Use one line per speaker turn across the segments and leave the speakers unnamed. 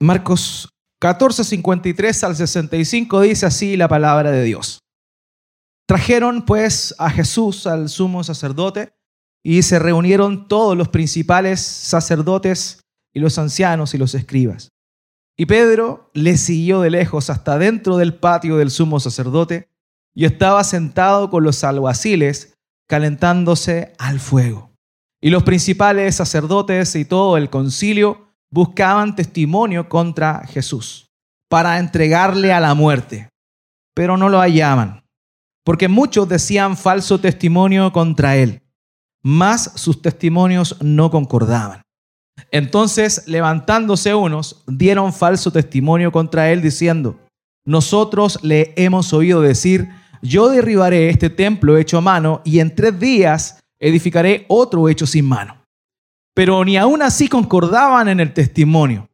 Marcos 14, 53 al 65 dice así la palabra de Dios. Trajeron pues a Jesús al sumo sacerdote y se reunieron todos los principales sacerdotes y los ancianos y los escribas. Y Pedro le siguió de lejos hasta dentro del patio del sumo sacerdote y estaba sentado con los alguaciles calentándose al fuego. Y los principales sacerdotes y todo el concilio buscaban testimonio contra Jesús para entregarle a la muerte, pero no lo hallaban, porque muchos decían falso testimonio contra él, mas sus testimonios no concordaban. Entonces, levantándose unos, dieron falso testimonio contra él, diciendo, nosotros le hemos oído decir, yo derribaré este templo hecho a mano y en tres días edificaré otro hecho sin mano. Pero ni aún así concordaban en el testimonio.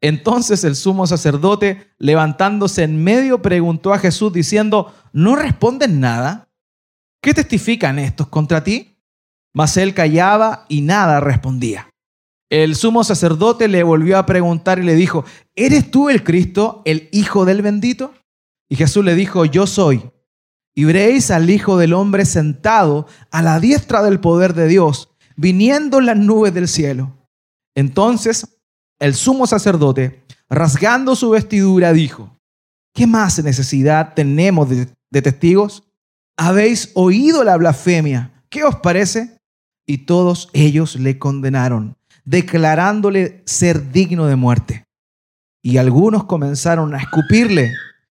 Entonces el sumo sacerdote, levantándose en medio, preguntó a Jesús diciendo, ¿no responden nada? ¿Qué testifican estos contra ti? Mas él callaba y nada respondía. El sumo sacerdote le volvió a preguntar y le dijo, ¿eres tú el Cristo, el Hijo del bendito? Y Jesús le dijo, yo soy y veréis al Hijo del Hombre sentado a la diestra del poder de Dios, viniendo en las nubes del cielo. Entonces el sumo sacerdote, rasgando su vestidura, dijo, ¿qué más necesidad tenemos de testigos? ¿Habéis oído la blasfemia? ¿Qué os parece? Y todos ellos le condenaron, declarándole ser digno de muerte. Y algunos comenzaron a escupirle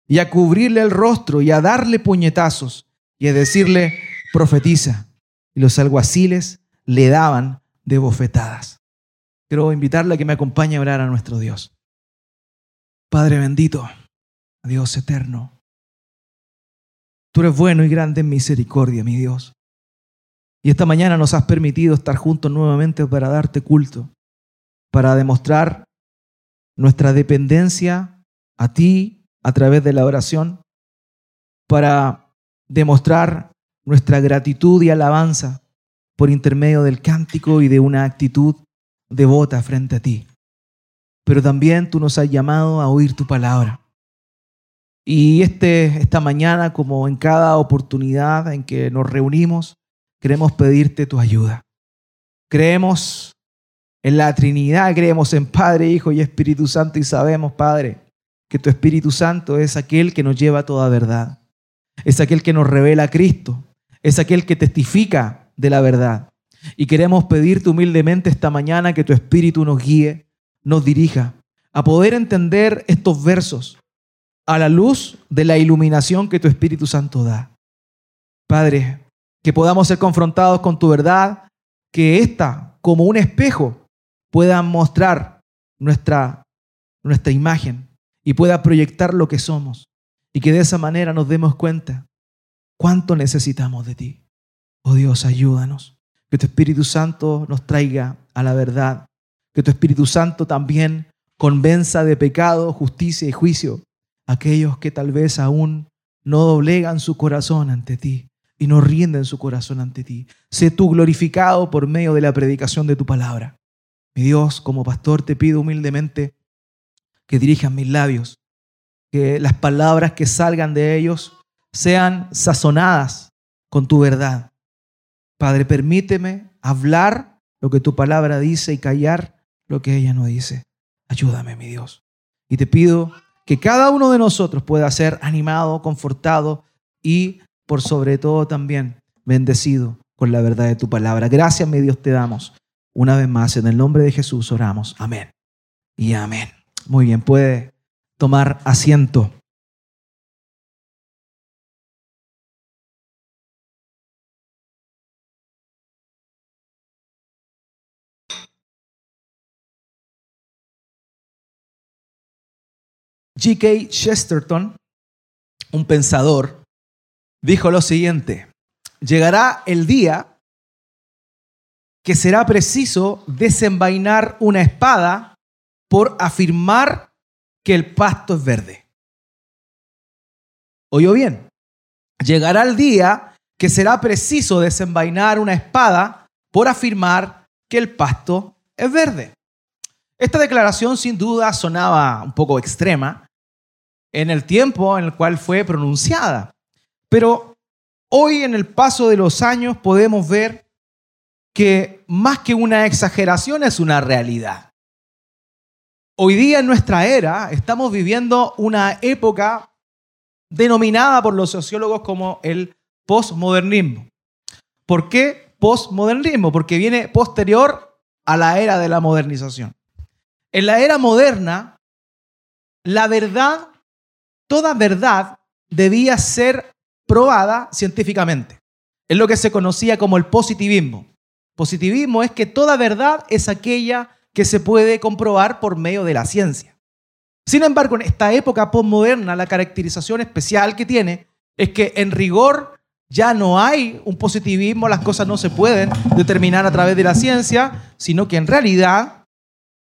y a cubrirle el rostro y a darle puñetazos y a decirle, profetiza. Y los alguaciles le daban de bofetadas. Quiero invitarle a que me acompañe a orar a nuestro Dios. Padre bendito, Dios eterno, tú eres bueno y grande en misericordia, mi Dios. Y esta mañana nos has permitido estar juntos nuevamente para darte culto, para demostrar nuestra dependencia a ti a través de la oración para demostrar nuestra gratitud y alabanza por intermedio del cántico y de una actitud devota frente a ti. Pero también tú nos has llamado a oír tu palabra. Y este, esta mañana, como en cada oportunidad en que nos reunimos, queremos pedirte tu ayuda. Creemos en la Trinidad, creemos en Padre, Hijo y Espíritu Santo y sabemos, Padre, que tu Espíritu Santo es aquel que nos lleva a toda verdad, es aquel que nos revela a Cristo, es aquel que testifica de la verdad. Y queremos pedirte humildemente esta mañana que tu Espíritu nos guíe, nos dirija a poder entender estos versos a la luz de la iluminación que tu Espíritu Santo da. Padre, que podamos ser confrontados con tu verdad, que ésta, como un espejo, pueda mostrar nuestra, nuestra imagen, y pueda proyectar lo que somos y que de esa manera nos demos cuenta cuánto necesitamos de ti. Oh Dios, ayúdanos. Que tu Espíritu Santo nos traiga a la verdad. Que tu Espíritu Santo también convenza de pecado, justicia y juicio a aquellos que tal vez aún no doblegan su corazón ante ti y no rinden su corazón ante ti. Sé tú glorificado por medio de la predicación de tu palabra. Mi Dios, como pastor, te pido humildemente que dirijan mis labios, que las palabras que salgan de ellos sean sazonadas con tu verdad. Padre, permíteme hablar lo que tu palabra dice y callar lo que ella no dice. Ayúdame, mi Dios. Y te pido que cada uno de nosotros pueda ser animado, confortado y, por sobre todo, también bendecido con la verdad de tu palabra. Gracias, mi Dios, te damos. Una vez más, en el nombre de Jesús oramos. Amén. Y amén. Muy bien, puede tomar asiento. G.K. Chesterton, un pensador, dijo lo siguiente, llegará el día que será preciso desenvainar una espada por afirmar que el pasto es verde. ¿Oyó bien? Llegará el día que será preciso desenvainar una espada por afirmar que el pasto es verde. Esta declaración sin duda sonaba un poco extrema en el tiempo en el cual fue pronunciada, pero hoy en el paso de los años podemos ver que más que una exageración es una realidad. Hoy día en nuestra era estamos viviendo una época denominada por los sociólogos como el postmodernismo. ¿Por qué postmodernismo? Porque viene posterior a la era de la modernización. En la era moderna, la verdad, toda verdad debía ser probada científicamente. Es lo que se conocía como el positivismo. Positivismo es que toda verdad es aquella que se puede comprobar por medio de la ciencia. Sin embargo, en esta época postmoderna, la caracterización especial que tiene es que en rigor ya no hay un positivismo, las cosas no se pueden determinar a través de la ciencia, sino que en realidad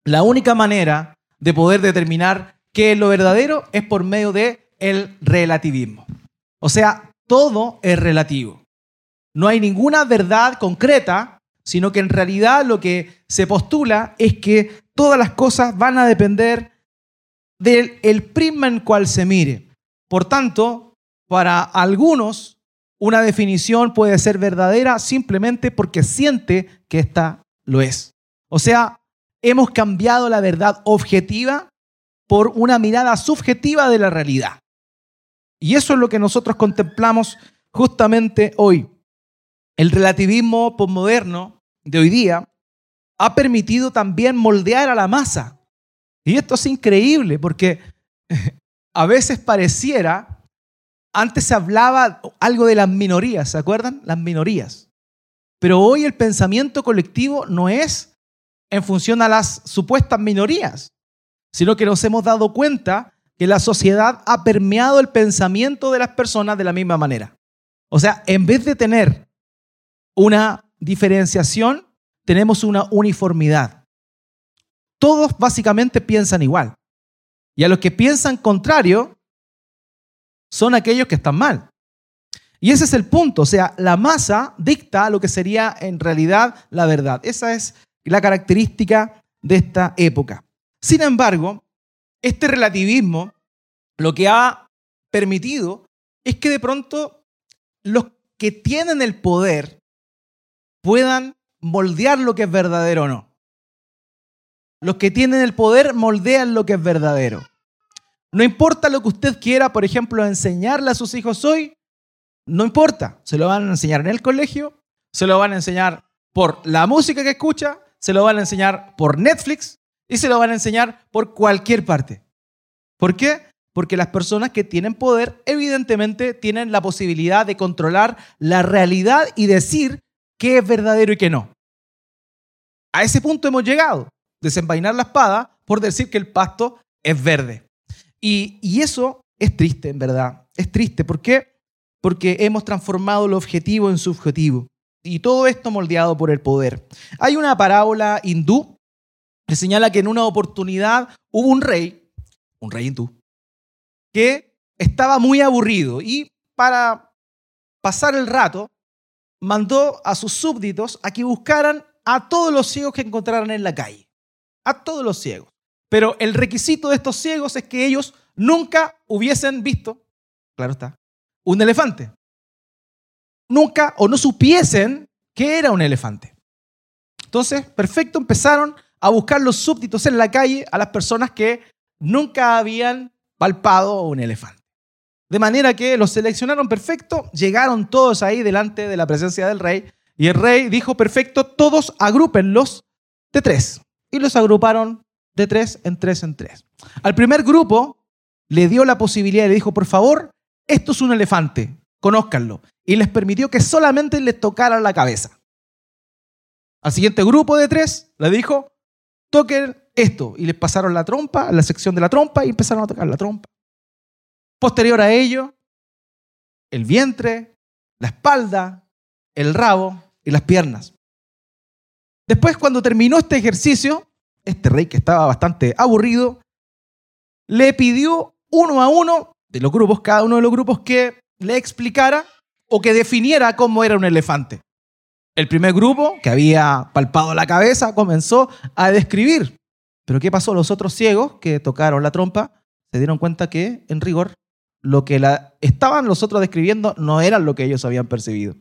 la única manera de poder determinar qué es lo verdadero es por medio de el relativismo. O sea, todo es relativo. No hay ninguna verdad concreta, sino que en realidad lo que se postula es que todas las cosas van a depender del el prisma en cual se mire. Por tanto, para algunos, una definición puede ser verdadera simplemente porque siente que ésta lo es. O sea, hemos cambiado la verdad objetiva por una mirada subjetiva de la realidad. Y eso es lo que nosotros contemplamos justamente hoy. El relativismo postmoderno de hoy día ha permitido también moldear a la masa. Y esto es increíble porque a veces pareciera, antes se hablaba algo de las minorías, ¿se acuerdan? Las minorías. Pero hoy el pensamiento colectivo no es en función a las supuestas minorías, sino que nos hemos dado cuenta que la sociedad ha permeado el pensamiento de las personas de la misma manera. O sea, en vez de tener una diferenciación, tenemos una uniformidad. Todos básicamente piensan igual. Y a los que piensan contrario son aquellos que están mal. Y ese es el punto, o sea, la masa dicta lo que sería en realidad la verdad. Esa es la característica de esta época. Sin embargo, este relativismo lo que ha permitido es que de pronto los que tienen el poder puedan moldear lo que es verdadero o no. Los que tienen el poder moldean lo que es verdadero. No importa lo que usted quiera, por ejemplo, enseñarle a sus hijos hoy, no importa. Se lo van a enseñar en el colegio, se lo van a enseñar por la música que escucha, se lo van a enseñar por Netflix y se lo van a enseñar por cualquier parte. ¿Por qué? Porque las personas que tienen poder evidentemente tienen la posibilidad de controlar la realidad y decir qué es verdadero y qué no. A ese punto hemos llegado, desenvainar la espada por decir que el pasto es verde. Y, y eso es triste, en verdad. Es triste. ¿Por qué? Porque hemos transformado lo objetivo en subjetivo. Y todo esto moldeado por el poder. Hay una parábola hindú que señala que en una oportunidad hubo un rey, un rey hindú, que estaba muy aburrido y para pasar el rato mandó a sus súbditos a que buscaran a todos los ciegos que encontraran en la calle. A todos los ciegos. Pero el requisito de estos ciegos es que ellos nunca hubiesen visto, claro está, un elefante. Nunca o no supiesen que era un elefante. Entonces, perfecto, empezaron a buscar los súbditos en la calle a las personas que nunca habían palpado un elefante. De manera que los seleccionaron perfecto, llegaron todos ahí delante de la presencia del rey y el rey dijo, perfecto, todos agrúpenlos de tres. Y los agruparon de tres en tres en tres. Al primer grupo le dio la posibilidad, le dijo, por favor, esto es un elefante, conózcanlo. Y les permitió que solamente les tocaran la cabeza. Al siguiente grupo de tres le dijo, toquen esto. Y les pasaron la trompa, la sección de la trompa, y empezaron a tocar la trompa. Posterior a ello, el vientre, la espalda, el rabo y las piernas. Después, cuando terminó este ejercicio, este rey que estaba bastante aburrido, le pidió uno a uno de los grupos, cada uno de los grupos, que le explicara o que definiera cómo era un elefante. El primer grupo, que había palpado la cabeza, comenzó a describir Pero ¿qué pasó? Los otros ciegos que tocaron la trompa se dieron cuenta que, en rigor, lo que la, estaban los otros describiendo no era lo que ellos habían percibido.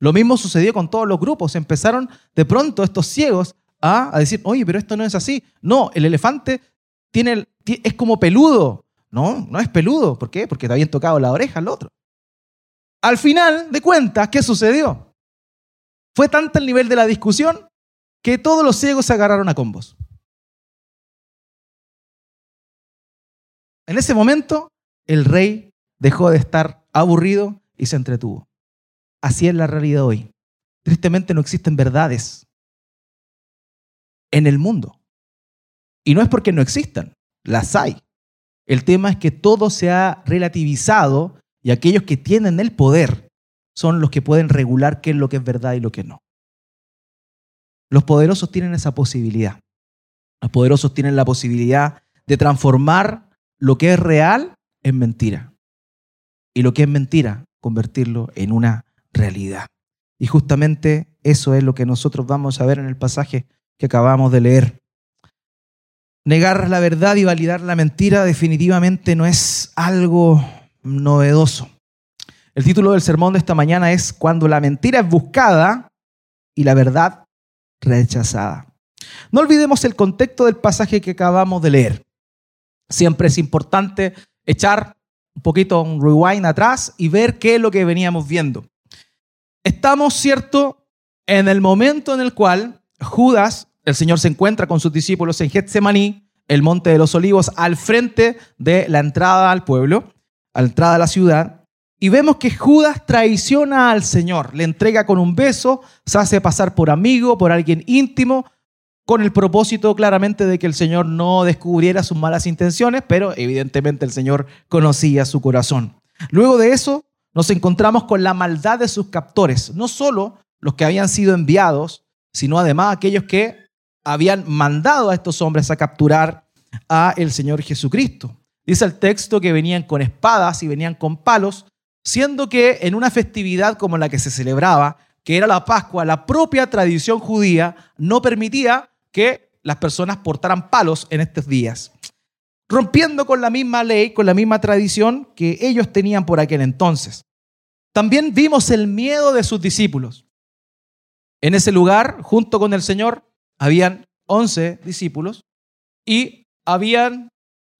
Lo mismo sucedió con todos los grupos. Empezaron de pronto estos ciegos a, decir, oye, pero esto no es así. No, el elefante tiene, es como peludo. No, no es peludo. ¿Por qué? Porque te habían tocado la oreja al otro. Al final de cuentas, ¿qué sucedió? Fue tanto el nivel de la discusión que todos los ciegos se agarraron a combos. En ese momento, el rey dejó de estar aburrido y se entretuvo. Así es la realidad hoy. Tristemente no existen verdades en el mundo. Y no es porque no existan, las hay. El tema es que todo se ha relativizado y aquellos que tienen el poder son los que pueden regular qué es lo que es verdad y lo que no. Los poderosos tienen esa posibilidad. Los poderosos tienen la posibilidad de transformar lo que es real en mentira. Y lo que es mentira, convertirlo en una realidad. Y justamente eso es lo que nosotros vamos a ver en el pasaje que acabamos de leer. Negar la verdad y validar la mentira definitivamente no es algo novedoso. El título del sermón de esta mañana es Cuando la mentira es buscada y la verdad rechazada. No olvidemos el contexto del pasaje que acabamos de leer. Siempre es importante echar un poquito un rewind atrás y ver qué es lo que veníamos viendo. Estamos, cierto, en el momento en el cual Judas, el Señor se encuentra con sus discípulos en Getsemaní, el monte de los olivos, al frente de la entrada al pueblo, a la entrada a la ciudad, y vemos que Judas traiciona al Señor, le entrega con un beso, se hace pasar por amigo, por alguien íntimo, con el propósito claramente de que el Señor no descubriera sus malas intenciones, pero evidentemente el Señor conocía su corazón. Luego de eso, nos encontramos con la maldad de sus captores, no solo los que habían sido enviados, sino además aquellos que habían mandado a estos hombres a capturar a el Señor Jesucristo. Dice el texto que venían con espadas y venían con palos, siendo que en una festividad como la que se celebraba, que era la Pascua, la propia tradición judía no permitía que las personas portaran palos en estos días, rompiendo con la misma ley, con la misma tradición que ellos tenían por aquel entonces. También vimos el miedo de sus discípulos. En ese lugar, junto con el Señor, habían once discípulos y habían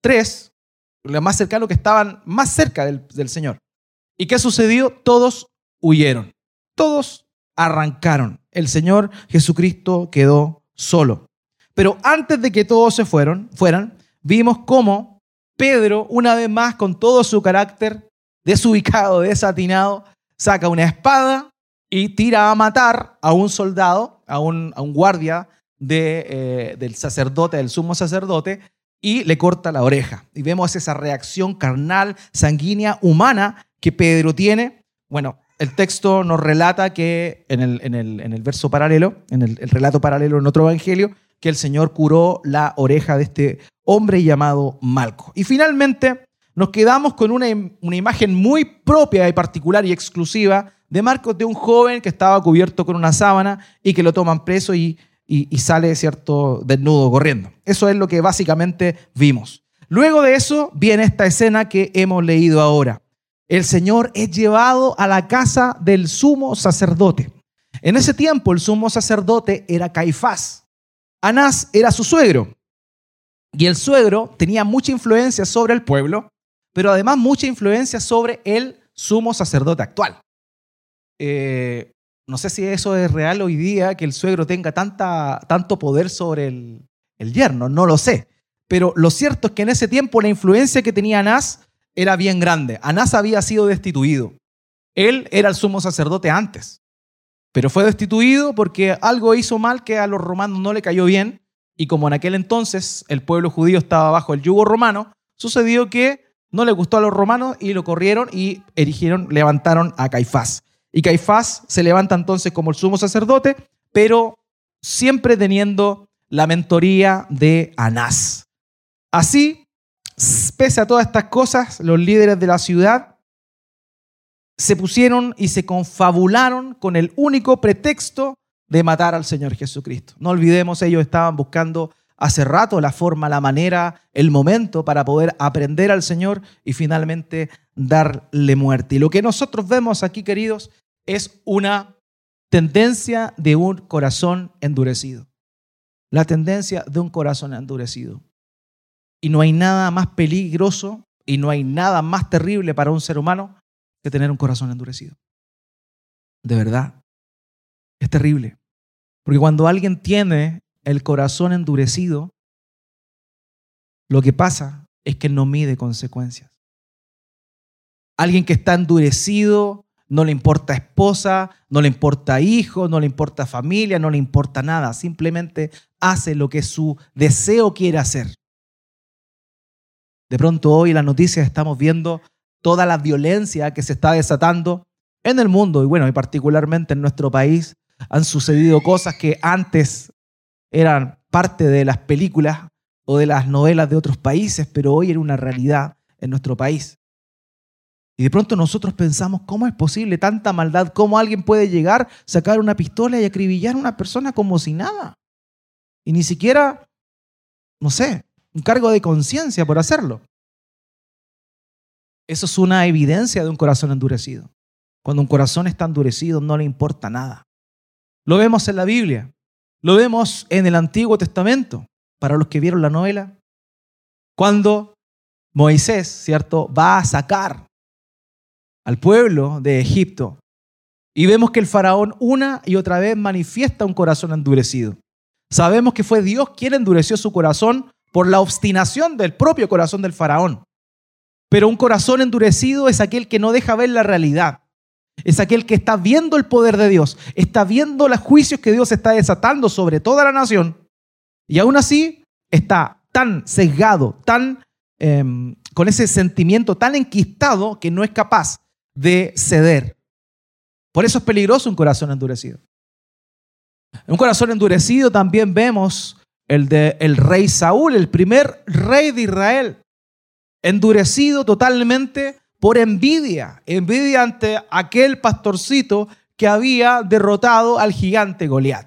tres, los más cercanos que estaban más cerca del Señor. ¿Y qué sucedió? Todos huyeron, todos arrancaron. El Señor Jesucristo quedó solo. Pero antes de que todos se fueran, vimos cómo Pedro, una vez más, con todo su carácter desubicado, desatinado, saca una espada y tira a matar a un soldado, a un, guardia eh, del sacerdote, del sumo sacerdote, y le corta la oreja. Y vemos esa reacción carnal, sanguínea, humana que Pedro tiene. Bueno, el texto nos relata que en el, verso paralelo, en el, relato paralelo en otro evangelio, que el Señor curó la oreja de este hombre llamado Malco. Y finalmente nos quedamos con una, imagen muy propia y particular y exclusiva de Marcos de un joven que estaba cubierto con una sábana y que lo toman preso y, y sale, ¿cierto?, desnudo corriendo. Eso es lo que básicamente vimos. Luego de eso viene esta escena que hemos leído ahora el Señor es llevado a la casa del sumo sacerdote. En ese tiempo el sumo sacerdote era Caifás. Anás era su suegro. Y el suegro tenía mucha influencia sobre el pueblo, pero además mucha influencia sobre el sumo sacerdote actual. Eh, no sé si eso es real hoy día, que el suegro tenga tanta, tanto poder sobre el, el yerno, no lo sé. Pero lo cierto es que en ese tiempo la influencia que tenía Anás era bien grande. Anás había sido destituido. Él era el sumo sacerdote antes, pero fue destituido porque algo hizo mal que a los romanos no le cayó bien y como en aquel entonces el pueblo judío estaba bajo el yugo romano, sucedió que no le gustó a los romanos y lo corrieron y erigieron, levantaron a Caifás. Y Caifás se levanta entonces como el sumo sacerdote, pero siempre teniendo la mentoría de Anás. Así, Pese a todas estas cosas, los líderes de la ciudad se pusieron y se confabularon con el único pretexto de matar al Señor Jesucristo. No olvidemos, ellos estaban buscando hace rato la forma, la manera, el momento para poder aprender al Señor y finalmente darle muerte. Y lo que nosotros vemos aquí, queridos, es una tendencia de un corazón endurecido. La tendencia de un corazón endurecido. Y no hay nada más peligroso y no hay nada más terrible para un ser humano que tener un corazón endurecido. De verdad. Es terrible. Porque cuando alguien tiene el corazón endurecido, lo que pasa es que no mide consecuencias. Alguien que está endurecido, no le importa esposa, no le importa hijo, no le importa familia, no le importa nada. Simplemente hace lo que su deseo quiere hacer. De pronto hoy en las noticias estamos viendo toda la violencia que se está desatando en el mundo y bueno, y particularmente en nuestro país. Han sucedido cosas que antes eran parte de las películas o de las novelas de otros países, pero hoy era una realidad en nuestro país. Y de pronto nosotros pensamos, ¿cómo es posible tanta maldad? ¿Cómo alguien puede llegar, sacar una pistola y acribillar a una persona como si nada? Y ni siquiera, no sé, un cargo de conciencia por hacerlo. Eso es una evidencia de un corazón endurecido. Cuando un corazón está endurecido no le importa nada. Lo vemos en la Biblia. Lo vemos en el Antiguo Testamento, para los que vieron la novela, cuando Moisés, ¿cierto?, va a sacar al pueblo de Egipto. Y vemos que el faraón una y otra vez manifiesta un corazón endurecido. Sabemos que fue Dios quien endureció su corazón por la obstinación del propio corazón del faraón. Pero un corazón endurecido es aquel que no deja ver la realidad. Es aquel que está viendo el poder de Dios, está viendo los juicios que Dios está desatando sobre toda la nación y aún así está tan sesgado, tan em, con ese sentimiento tan enquistado que no es capaz de ceder. Por eso es peligroso un corazón endurecido. Un corazón endurecido también vemos el de el rey Saúl, el primer rey de Israel, endurecido totalmente por envidia, envidia ante aquel pastorcito que había derrotado al gigante Goliat.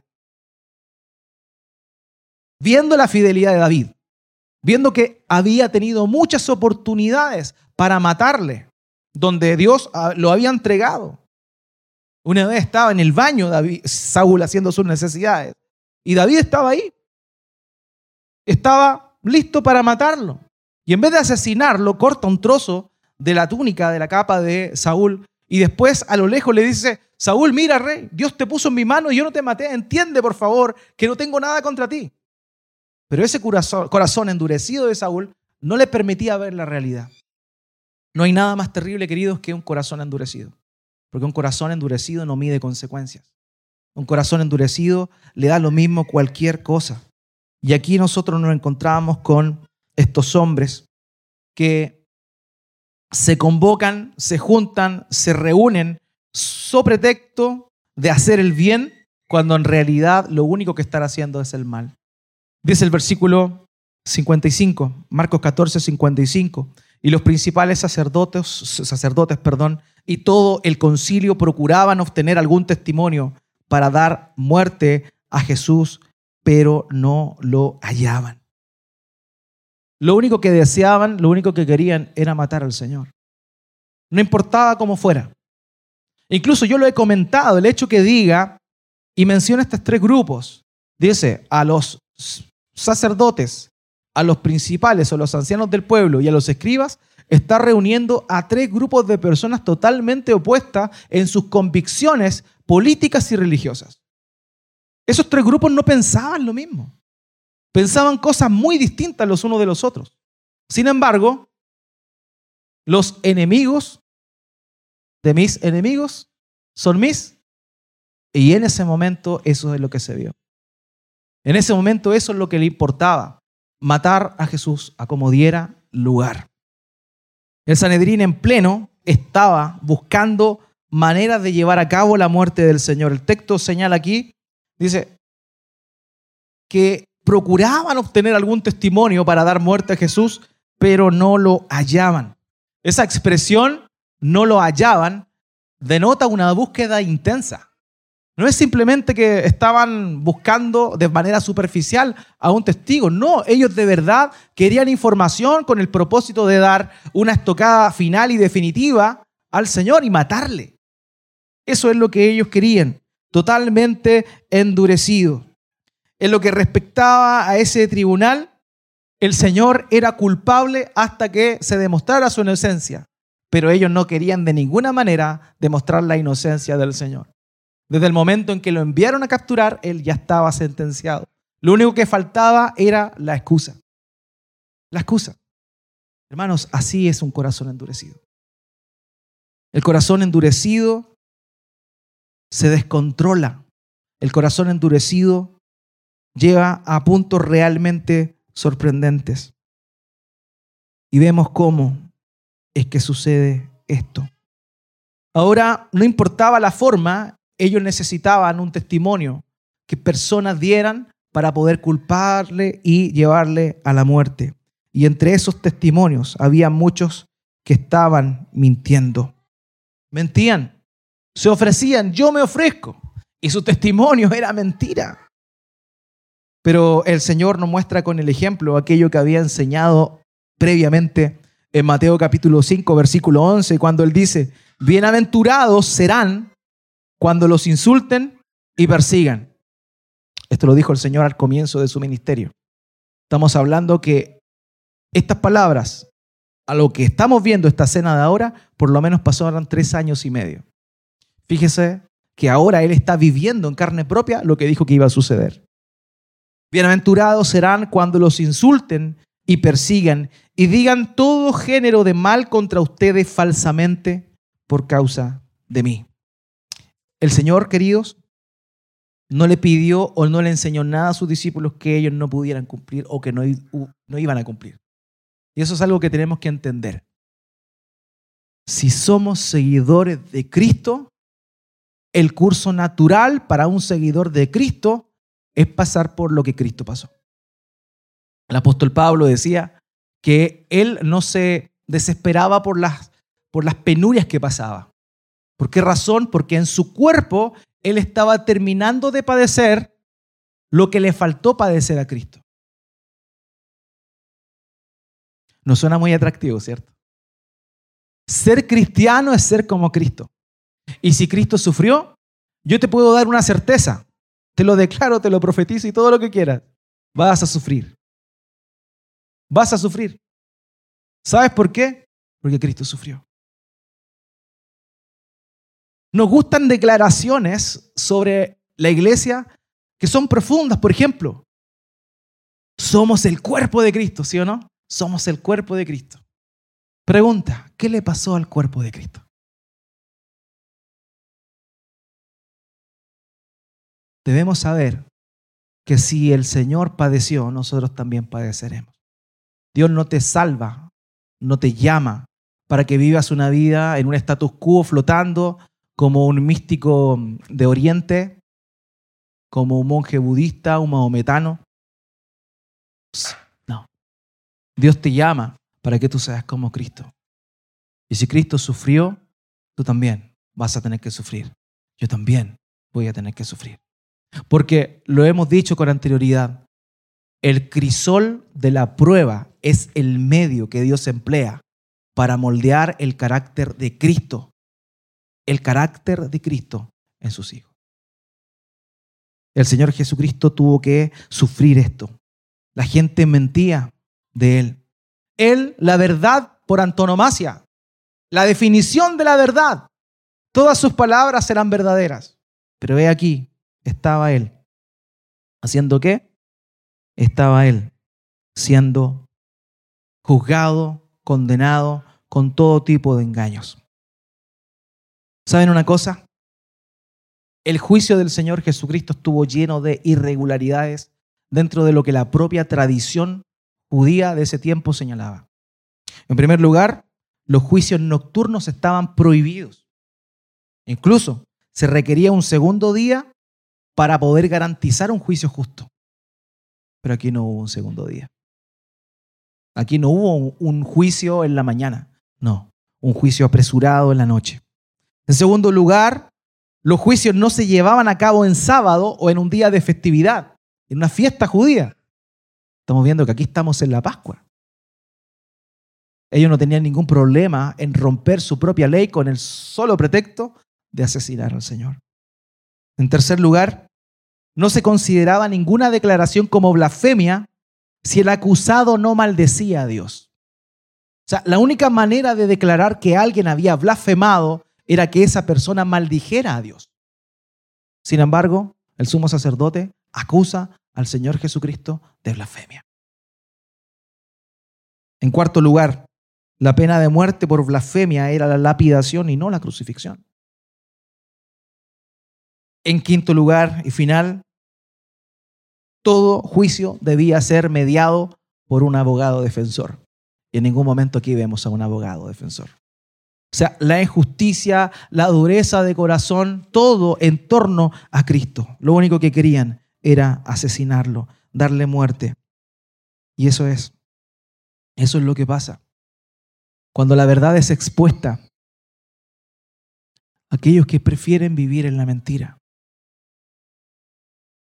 Viendo la fidelidad de David, viendo que había tenido muchas oportunidades para matarle, donde Dios ah, lo había entregado. Una vez estaba en el baño David, Saúl haciendo sus necesidades y David estaba ahí. Estaba listo para matarlo. Y en vez de asesinarlo, corta un trozo de la túnica, de la capa de Saúl, y después a lo lejos le dice, Saúl, mira, rey, Dios te puso en mi mano y yo no te maté, entiende por favor que no tengo nada contra ti. Pero ese corazón, endurecido de Saúl no le permitía ver la realidad. No hay nada más terrible, queridos, que un corazón endurecido. Porque un corazón endurecido no mide consecuencias. Un corazón endurecido le da lo mismo cualquier cosa. Y aquí nosotros nos encontramos con estos hombres que se convocan, se juntan, se reúnen, so pretexto de hacer el bien, cuando en realidad lo único que están haciendo es el mal. Dice el versículo 55, Marcos 14, 55. Y los principales sacerdotes, sacerdotes, perdón, y todo el concilio procuraban obtener algún testimonio para dar muerte a Jesús, pero no lo hallaban. Lo único que deseaban, lo único que querían era matar al Señor. No importaba cómo fuera. Incluso yo lo he comentado, el hecho que diga y menciona estos tres grupos. Dice a los sacerdotes, a los principales o los ancianos del pueblo y a los escribas, está reuniendo a tres grupos de personas totalmente opuestas en sus convicciones políticas y religiosas. Esos tres grupos no pensaban lo mismo. Pensaban cosas muy distintas los unos de los otros. Sin embargo, los enemigos de mis enemigos son mis. Y en ese momento eso es lo que se vio. En ese momento eso es lo que le importaba, matar a Jesús a como diera lugar. El Sanedrín en pleno estaba buscando maneras de llevar a cabo la muerte del Señor. El texto señala aquí, dice, que procuraban obtener algún testimonio para dar muerte a Jesús, pero no lo hallaban. Esa expresión, no lo hallaban, denota una búsqueda intensa. No es simplemente que estaban buscando de manera superficial a un testigo. No, ellos de verdad querían información con el propósito de dar una estocada final y definitiva al Señor y matarle. Eso es lo que ellos querían, totalmente endurecido. En lo que respectaba a ese tribunal, el Señor era culpable hasta que se demostrara su inocencia, pero ellos no querían de ninguna manera demostrar la inocencia del Señor. Desde el momento en que lo enviaron a capturar, él ya estaba sentenciado. Lo único que faltaba era la excusa. La excusa. Hermanos, así es un corazón endurecido. El corazón endurecido se descontrola. El corazón endurecido lleva a puntos realmente sorprendentes. Y vemos cómo es que sucede esto. Ahora, no importaba la forma, ellos necesitaban un testimonio que personas dieran para poder culparle y llevarle a la muerte. Y entre esos testimonios había muchos que estaban mintiendo. Mentían, se ofrecían, yo me ofrezco. Y su testimonio era mentira. Pero el Señor nos muestra con el ejemplo aquello que había enseñado previamente en Mateo capítulo 5, versículo 11, cuando Él dice, bienaventurados serán cuando los insulten y persigan. Esto lo dijo el Señor al comienzo de su ministerio. Estamos hablando que estas palabras, a lo que estamos viendo esta cena de ahora, por lo menos pasaron tres años y medio. Fíjese que ahora Él está viviendo en carne propia lo que dijo que iba a suceder. Bienaventurados serán cuando los insulten y persigan y digan todo género de mal contra ustedes falsamente por causa de mí. El Señor, queridos, no le pidió o no le enseñó nada a sus discípulos que ellos no pudieran cumplir o que no, no iban a cumplir. Y eso es algo que tenemos que entender. Si somos seguidores de Cristo, el curso natural para un seguidor de Cristo es pasar por lo que Cristo pasó. El apóstol Pablo decía que él no se desesperaba por las, por las penurias que pasaba, ¿Por qué razón? Porque en su cuerpo él estaba terminando de padecer lo que le faltó padecer a Cristo. No suena muy atractivo, ¿cierto? Ser cristiano es ser como Cristo. Y si Cristo sufrió, yo te puedo dar una certeza. Te lo declaro, te lo profetizo y todo lo que quieras. Vas a sufrir. Vas a sufrir. ¿Sabes por qué? Porque Cristo sufrió. Nos gustan declaraciones sobre la iglesia que son profundas. Por ejemplo, somos el cuerpo de Cristo, ¿sí o no? Somos el cuerpo de Cristo. Pregunta, ¿qué le pasó al cuerpo de Cristo? Debemos saber que si el Señor padeció, nosotros también padeceremos. Dios no te salva, no te llama para que vivas una vida en un status quo flotando como un místico de Oriente, como un monje budista, un maometano. No. Dios te llama para que tú seas como Cristo. Y si Cristo sufrió, tú también vas a tener que sufrir. Yo también voy a tener que sufrir. Porque lo hemos dicho con anterioridad, el crisol de la prueba es el medio que Dios emplea para moldear el carácter de Cristo el carácter de Cristo en sus hijos. El Señor Jesucristo tuvo que sufrir esto. La gente mentía de Él. Él, la verdad por antonomasia, la definición de la verdad. Todas sus palabras eran verdaderas. Pero ve aquí, estaba Él. ¿Haciendo qué? Estaba Él siendo juzgado, condenado con todo tipo de engaños. ¿Saben una cosa? El juicio del Señor Jesucristo estuvo lleno de irregularidades dentro de lo que la propia tradición judía de ese tiempo señalaba. En primer lugar, los juicios nocturnos estaban prohibidos. Incluso se requería un segundo día para poder garantizar un juicio justo. Pero aquí no hubo un segundo día. Aquí no hubo un juicio en la mañana, no, un juicio apresurado en la noche. En segundo lugar, Los juicios no se llevaban a cabo en sábado o en un día de festividad, en una fiesta judía. Estamos viendo que aquí estamos en la Pascua. Ellos no tenían ningún problema en romper su propia ley con el solo pretexto de asesinar al Señor. En tercer lugar, no se consideraba ninguna declaración como blasfemia si el acusado no maldecía a Dios. O sea, la única manera de declarar que alguien había blasfemado era que esa persona maldijera a Dios. Sin embargo, el sumo sacerdote acusa al Señor Jesucristo de blasfemia. En cuarto lugar, la pena de muerte por blasfemia era la lapidación y no la crucifixión. En quinto lugar y final, todo juicio debía ser mediado por un abogado defensor. Y en ningún momento aquí vemos a un abogado defensor. O sea, la injusticia, la dureza de corazón, todo en torno a Cristo. Lo único que querían era asesinarlo, darle muerte. Y eso es, eso es lo que pasa. Cuando la verdad es expuesta, aquellos que prefieren vivir en la mentira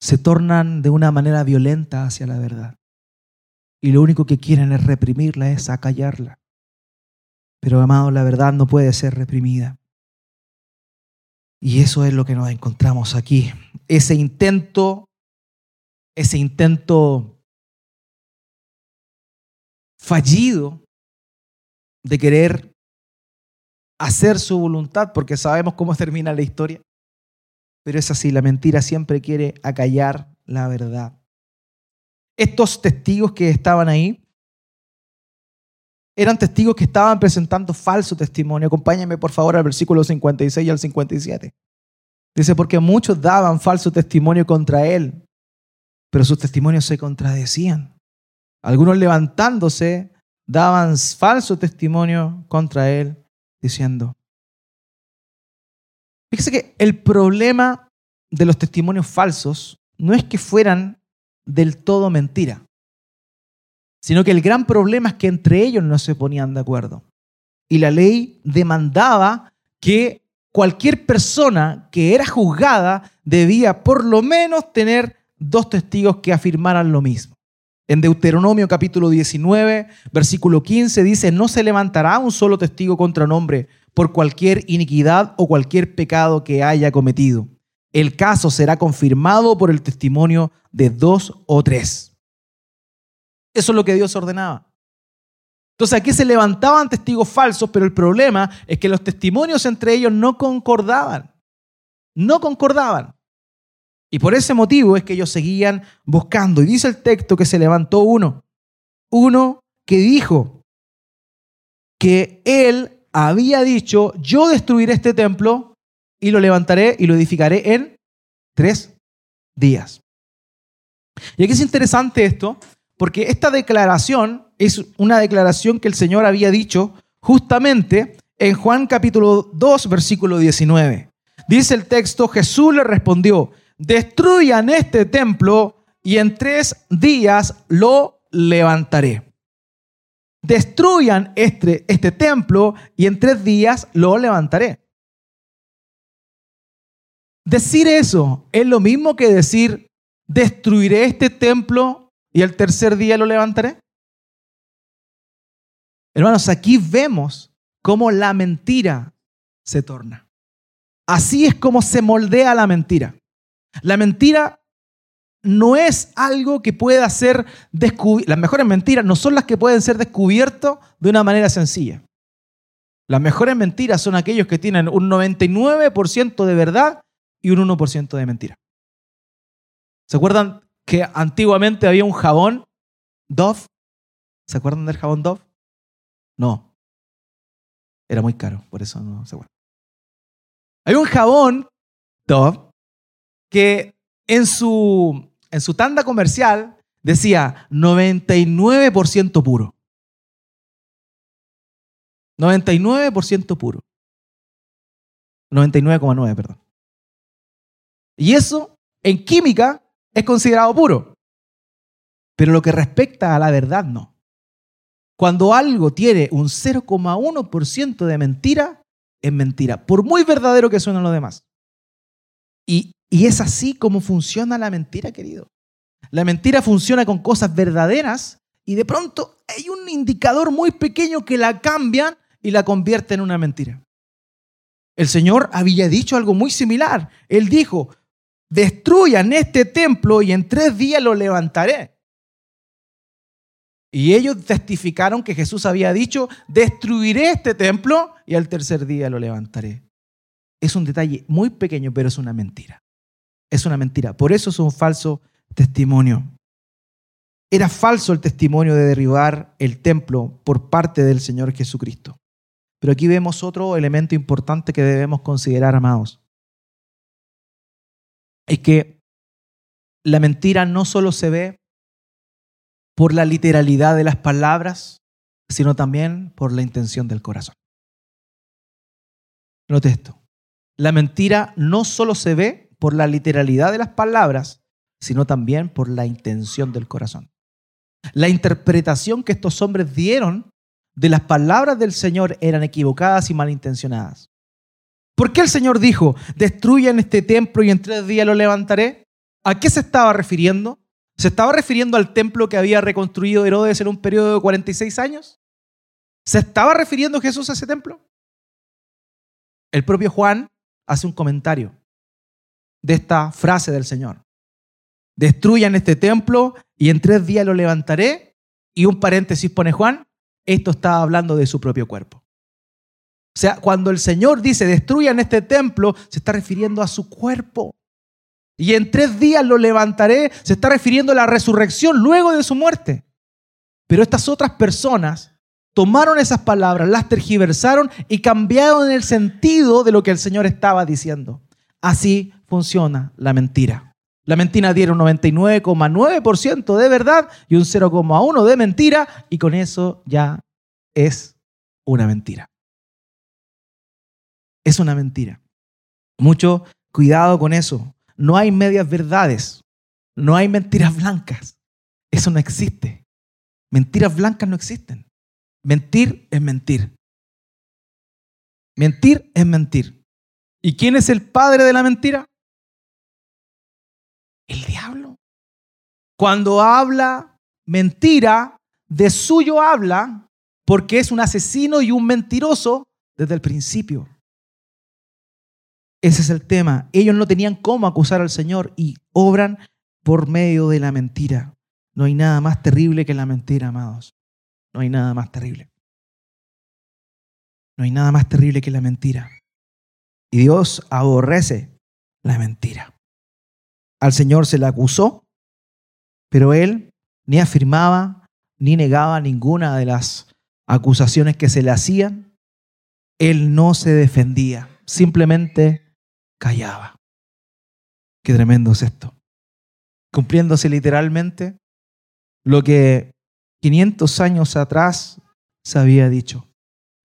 se tornan de una manera violenta hacia la verdad. Y lo único que quieren es reprimirla, es acallarla. Pero, amado, la verdad no puede ser reprimida. Y eso es lo que nos encontramos aquí. Ese intento, ese intento fallido de querer hacer su voluntad, porque sabemos cómo termina la historia. Pero es así, la mentira siempre quiere acallar la verdad. Estos testigos que estaban ahí eran testigos que estaban presentando falso testimonio. Acompáñame por favor al versículo 56 y al 57. Dice, porque muchos daban falso testimonio contra él, pero sus testimonios se contradecían. Algunos levantándose daban falso testimonio contra él, diciendo, fíjese que el problema de los testimonios falsos no es que fueran del todo mentira, sino que el gran problema es que entre ellos no se ponían de acuerdo. Y la ley demandaba que cualquier persona que era juzgada debía por lo menos tener dos testigos que afirmaran lo mismo. En Deuteronomio capítulo 19, versículo 15 dice, no se levantará un solo testigo contra un hombre por cualquier iniquidad o cualquier pecado que haya cometido. El caso será confirmado por el testimonio de dos o tres. Eso es lo que Dios ordenaba. Entonces aquí se levantaban testigos falsos, pero el problema es que los testimonios entre ellos no concordaban. No concordaban. Y por ese motivo es que ellos seguían buscando. Y dice el texto que se levantó uno. Uno que dijo que él había dicho, yo destruiré este templo y lo levantaré y lo edificaré en tres días. Y aquí es interesante esto, porque esta declaración es una declaración que el Señor había dicho justamente en Juan capítulo 2, versículo 19. Dice el texto, Jesús le respondió, destruyan este templo y en tres días lo levantaré. Destruyan este, este templo y en tres días lo levantaré. Decir eso es lo mismo que decir, destruiré este templo y el tercer día lo levantaré. Hermanos, aquí vemos cómo la mentira se torna. Así es como se moldea la mentira. La mentira no es algo que pueda ser descubierto. Las mejores mentiras no son las que pueden ser descubiertas de una manera sencilla. Las mejores mentiras son aquellos que tienen un 99% de verdad y un 1% de mentira. ¿Se acuerdan que antiguamente había un jabón Dove. ¿Se acuerdan del jabón Dove? No. Era muy caro, por eso no se acuerdan. Hay un jabón Dove que en su, en su tanda comercial decía 99% puro. 99% puro. 99,9, perdón. Y eso en química es considerado puro. Pero lo que respecta a la verdad, no. Cuando algo tiene un 0,1% de mentira, es mentira, por muy verdadero que suenen los demás. Y, y es así como funciona la mentira, querido. La mentira funciona con cosas verdaderas y de pronto hay un indicador muy pequeño que la cambian y la convierte en una mentira. El Señor había dicho algo muy similar. Él dijo, destruyan este templo y en tres días lo levantaré. Y ellos testificaron que Jesús había dicho, destruiré este templo y al tercer día lo levantaré. Es un detalle muy pequeño, pero es una mentira. Es una mentira. Por eso es un falso testimonio. Era falso el testimonio de derribar el templo por parte del Señor Jesucristo. Pero aquí vemos otro elemento importante que debemos considerar, amados. Es que la mentira no solo se ve por la literalidad de las palabras, sino también por la intención del corazón. Note esto. La mentira no solo se ve por la literalidad de las palabras, sino también por la intención del corazón. La interpretación que estos hombres dieron de las palabras del Señor eran equivocadas y malintencionadas. ¿Por qué el Señor dijo, destruyan este templo y en tres días lo levantaré? ¿A qué se estaba refiriendo? ¿Se estaba refiriendo al templo que había reconstruido Herodes en un periodo de 46 años? ¿Se estaba refiriendo Jesús a ese templo? El propio Juan hace un comentario de esta frase del Señor. Destruyan este templo y en tres días lo levantaré. Y un paréntesis pone Juan, esto estaba hablando de su propio cuerpo. O sea, cuando el Señor dice destruyan este templo, se está refiriendo a su cuerpo y en tres días lo levantaré, se está refiriendo a la resurrección luego de su muerte. Pero estas otras personas tomaron esas palabras, las tergiversaron y cambiaron el sentido de lo que el Señor estaba diciendo. Así funciona la mentira. La mentira tiene un 99,9% de verdad y un 0,1% de mentira y con eso ya es una mentira. Es una mentira. Mucho cuidado con eso. No hay medias verdades, no hay mentiras blancas. Eso no existe. Mentiras blancas no existen. Mentir es mentir. Mentir es mentir. ¿Y quién es el padre de la mentira? El diablo. Cuando habla mentira, de suyo habla porque es un asesino y un mentiroso desde el principio. Ese es el tema. Ellos no tenían cómo acusar al Señor y obran por medio de la mentira. No hay nada más terrible que la mentira, amados. No hay nada más terrible. No hay nada más terrible que la mentira. Y Dios aborrece la mentira. Al Señor se le acusó, pero Él ni afirmaba ni negaba ninguna de las acusaciones que se le hacían. Él no se defendía, simplemente callaba. Qué tremendo es esto. Cumpliéndose literalmente lo que 500 años atrás se había dicho.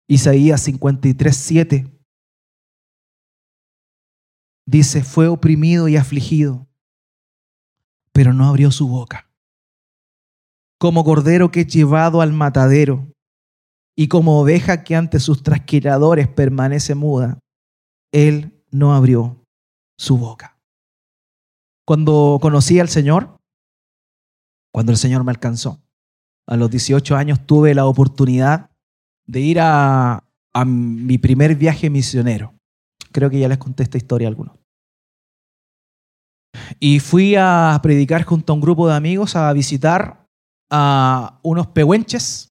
Isaías 53, 7 dice, fue oprimido y afligido, pero no abrió su boca. Como cordero que es llevado al matadero y como oveja que ante sus trasquiladores permanece muda, él no abrió su boca. Cuando conocí al Señor, cuando el Señor me alcanzó, a los 18 años tuve la oportunidad de ir a, mi primer viaje misionero. Creo que ya les conté esta historia a algunos. Y fui a predicar junto a un grupo de amigos a visitar a unos pehuenches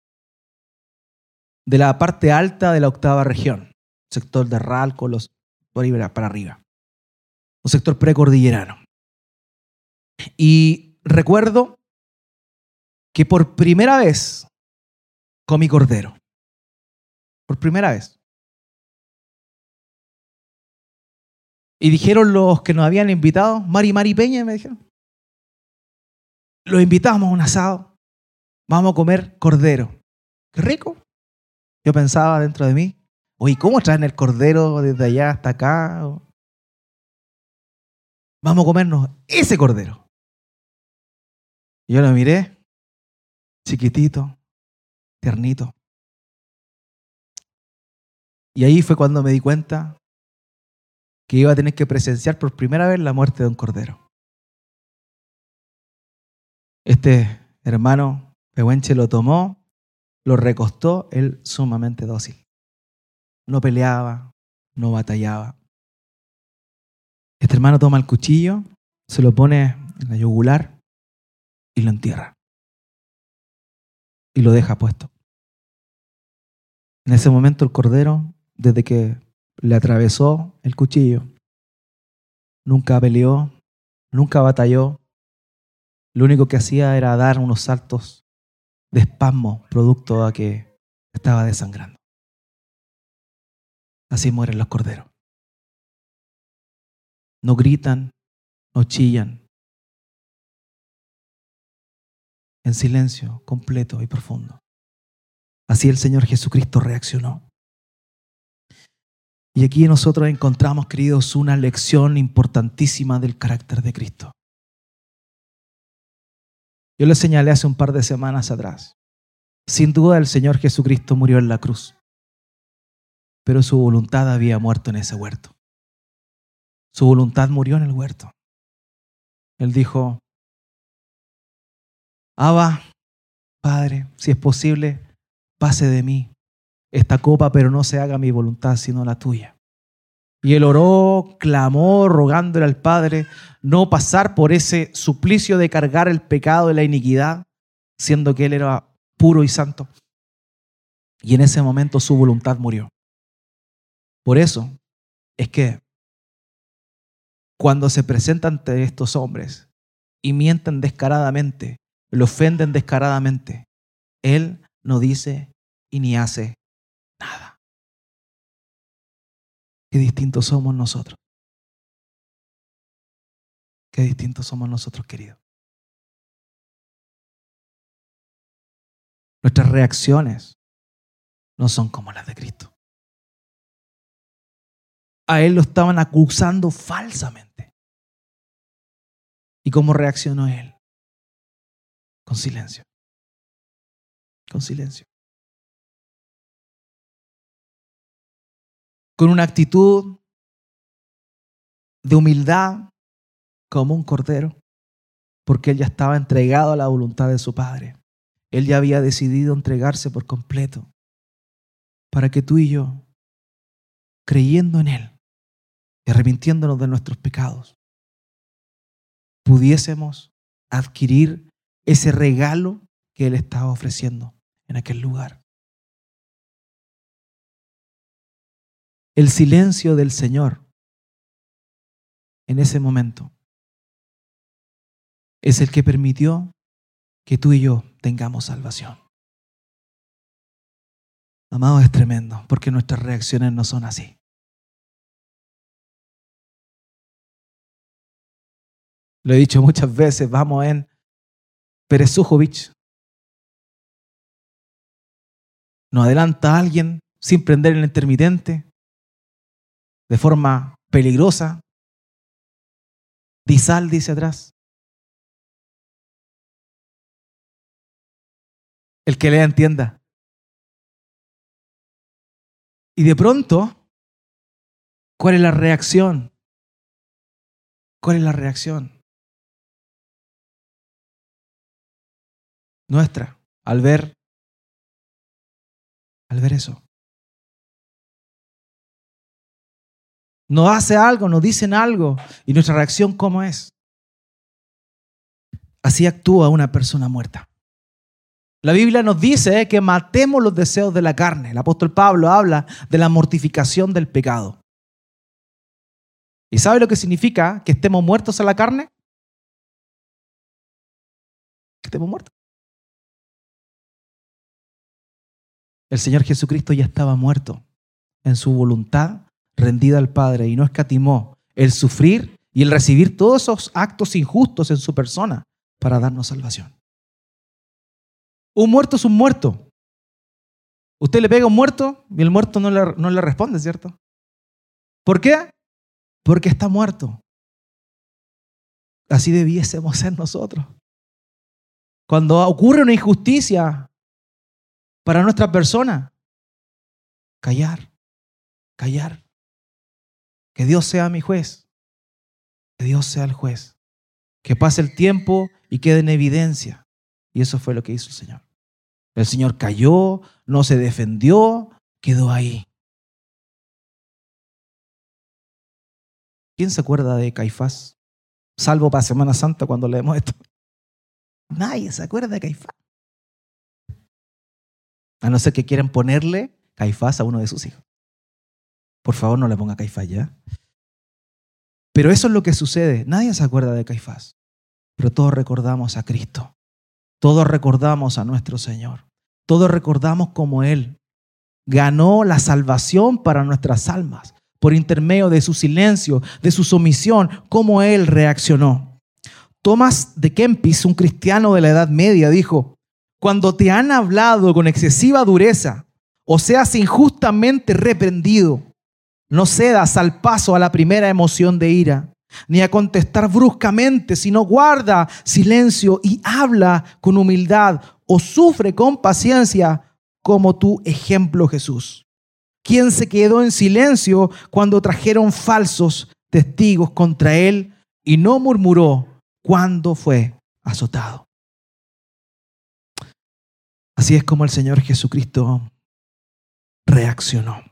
de la parte alta de la octava región, sector de Ralco, los para arriba. Un sector precordillerano. Y recuerdo que por primera vez comí cordero. Por primera vez. Y dijeron los que nos habían invitado, Mari Mari Peña, me dijeron. Los invitamos a un asado. Vamos a comer cordero. Qué rico. Yo pensaba dentro de mí, Oye, ¿cómo traen el cordero desde allá hasta acá? Vamos a comernos ese cordero. yo lo miré, chiquitito, tiernito. Y ahí fue cuando me di cuenta que iba a tener que presenciar por primera vez la muerte de un cordero. Este hermano Pehuenche lo tomó, lo recostó, él sumamente dócil. No peleaba, no batallaba. Este hermano toma el cuchillo, se lo pone en la yugular y lo entierra. Y lo deja puesto. En ese momento el cordero, desde que le atravesó el cuchillo, nunca peleó, nunca batalló. Lo único que hacía era dar unos saltos de espasmo producto a que estaba desangrando. Así mueren los corderos. No gritan, no chillan. En silencio completo y profundo. Así el Señor Jesucristo reaccionó. Y aquí nosotros encontramos, queridos, una lección importantísima del carácter de Cristo. Yo le señalé hace un par de semanas atrás. Sin duda el Señor Jesucristo murió en la cruz, pero su voluntad había muerto en ese huerto. Su voluntad murió en el huerto. Él dijo, Abba, Padre, si es posible, pase de mí esta copa, pero no se haga mi voluntad, sino la tuya. Y él oró, clamó, rogándole al Padre no pasar por ese suplicio de cargar el pecado de la iniquidad, siendo que él era puro y santo. Y en ese momento su voluntad murió. Por eso es que cuando se presenta ante estos hombres y mienten descaradamente, lo ofenden descaradamente, él no dice y ni hace nada. Qué distintos somos nosotros. Qué distintos somos nosotros, queridos. Nuestras reacciones no son como las de Cristo. A Él lo estaban acusando falsamente. ¿Y cómo reaccionó Él? Con silencio. Con silencio. Con una actitud de humildad como un cordero, porque él ya estaba entregado a la voluntad de su Padre. Él ya había decidido entregarse por completo para que tú y yo, creyendo en Él y arrepintiéndonos de nuestros pecados, pudiésemos adquirir ese regalo que Él estaba ofreciendo en aquel lugar. El silencio del Señor en ese momento es el que permitió que tú y yo tengamos salvación. Amado, es tremendo porque nuestras reacciones no son así. Lo he dicho muchas veces, vamos en Perezujovich. Nos adelanta alguien sin prender el intermitente de forma peligrosa. Disal dice atrás. El que lea entienda. Y de pronto, ¿cuál es la reacción? ¿Cuál es la reacción? Nuestra, al ver, al ver eso. Nos hace algo, nos dicen algo y nuestra reacción cómo es. Así actúa una persona muerta. La Biblia nos dice que matemos los deseos de la carne. El apóstol Pablo habla de la mortificación del pecado. ¿Y sabe lo que significa que estemos muertos a la carne? Que estemos muertos. El Señor Jesucristo ya estaba muerto en su voluntad rendida al Padre y no escatimó el sufrir y el recibir todos esos actos injustos en su persona para darnos salvación. Un muerto es un muerto. Usted le pega a un muerto y el muerto no le, no le responde, ¿cierto? ¿Por qué? Porque está muerto. Así debiésemos ser nosotros. Cuando ocurre una injusticia para nuestra persona, callar, callar Que Dios sea mi juez. Que Dios sea el juez. Que pase el tiempo y quede en evidencia. Y eso fue lo que hizo el Señor. El Señor cayó, no se defendió, quedó ahí. ¿Quién se acuerda de Caifás? Salvo para Semana Santa cuando leemos esto. Nadie se acuerda de Caifás. A no ser que quieran ponerle Caifás a uno de sus hijos. Por favor, no le ponga Caifás ya. Pero eso es lo que sucede. Nadie se acuerda de Caifás. Pero todos recordamos a Cristo. Todos recordamos a nuestro Señor. Todos recordamos cómo Él ganó la salvación para nuestras almas por intermedio de su silencio, de su sumisión, cómo Él reaccionó. Tomás de Kempis, un cristiano de la Edad Media, dijo, cuando te han hablado con excesiva dureza o seas injustamente reprendido, no cedas al paso a la primera emoción de ira, ni a contestar bruscamente, sino guarda silencio y habla con humildad o sufre con paciencia como tu ejemplo Jesús, quien se quedó en silencio cuando trajeron falsos testigos contra él y no murmuró cuando fue azotado. Así es como el Señor Jesucristo reaccionó.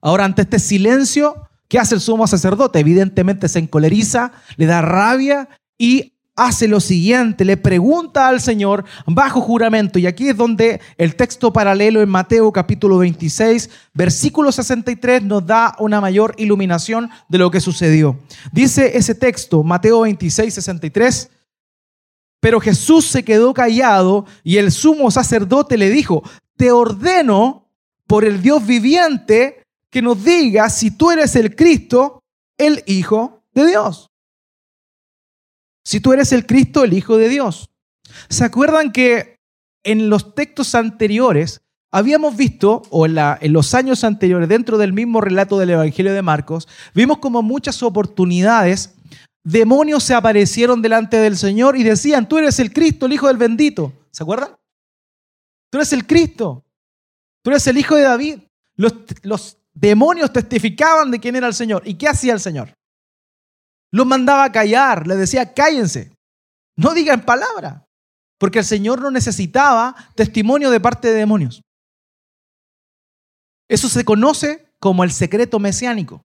Ahora, ante este silencio, ¿qué hace el sumo sacerdote? Evidentemente se encoleriza, le da rabia y hace lo siguiente, le pregunta al Señor bajo juramento, y aquí es donde el texto paralelo en Mateo capítulo 26, versículo 63 nos da una mayor iluminación de lo que sucedió. Dice ese texto, Mateo 26, 63, pero Jesús se quedó callado y el sumo sacerdote le dijo, te ordeno por el Dios viviente que nos diga si tú eres el Cristo, el Hijo de Dios. Si tú eres el Cristo, el Hijo de Dios. ¿Se acuerdan que en los textos anteriores habíamos visto, o en, los años anteriores, dentro del mismo relato del Evangelio de Marcos, vimos como muchas oportunidades demonios se aparecieron delante del Señor y decían, tú eres el Cristo, el Hijo del bendito. ¿Se acuerdan? Tú eres el Cristo, tú eres el Hijo de David. Los, los demonios testificaban de quién era el Señor. ¿Y qué hacía el Señor? Los mandaba a callar, les decía, cállense, no digan palabra, porque el Señor no necesitaba testimonio de parte de demonios. Eso se conoce como el secreto mesiánico.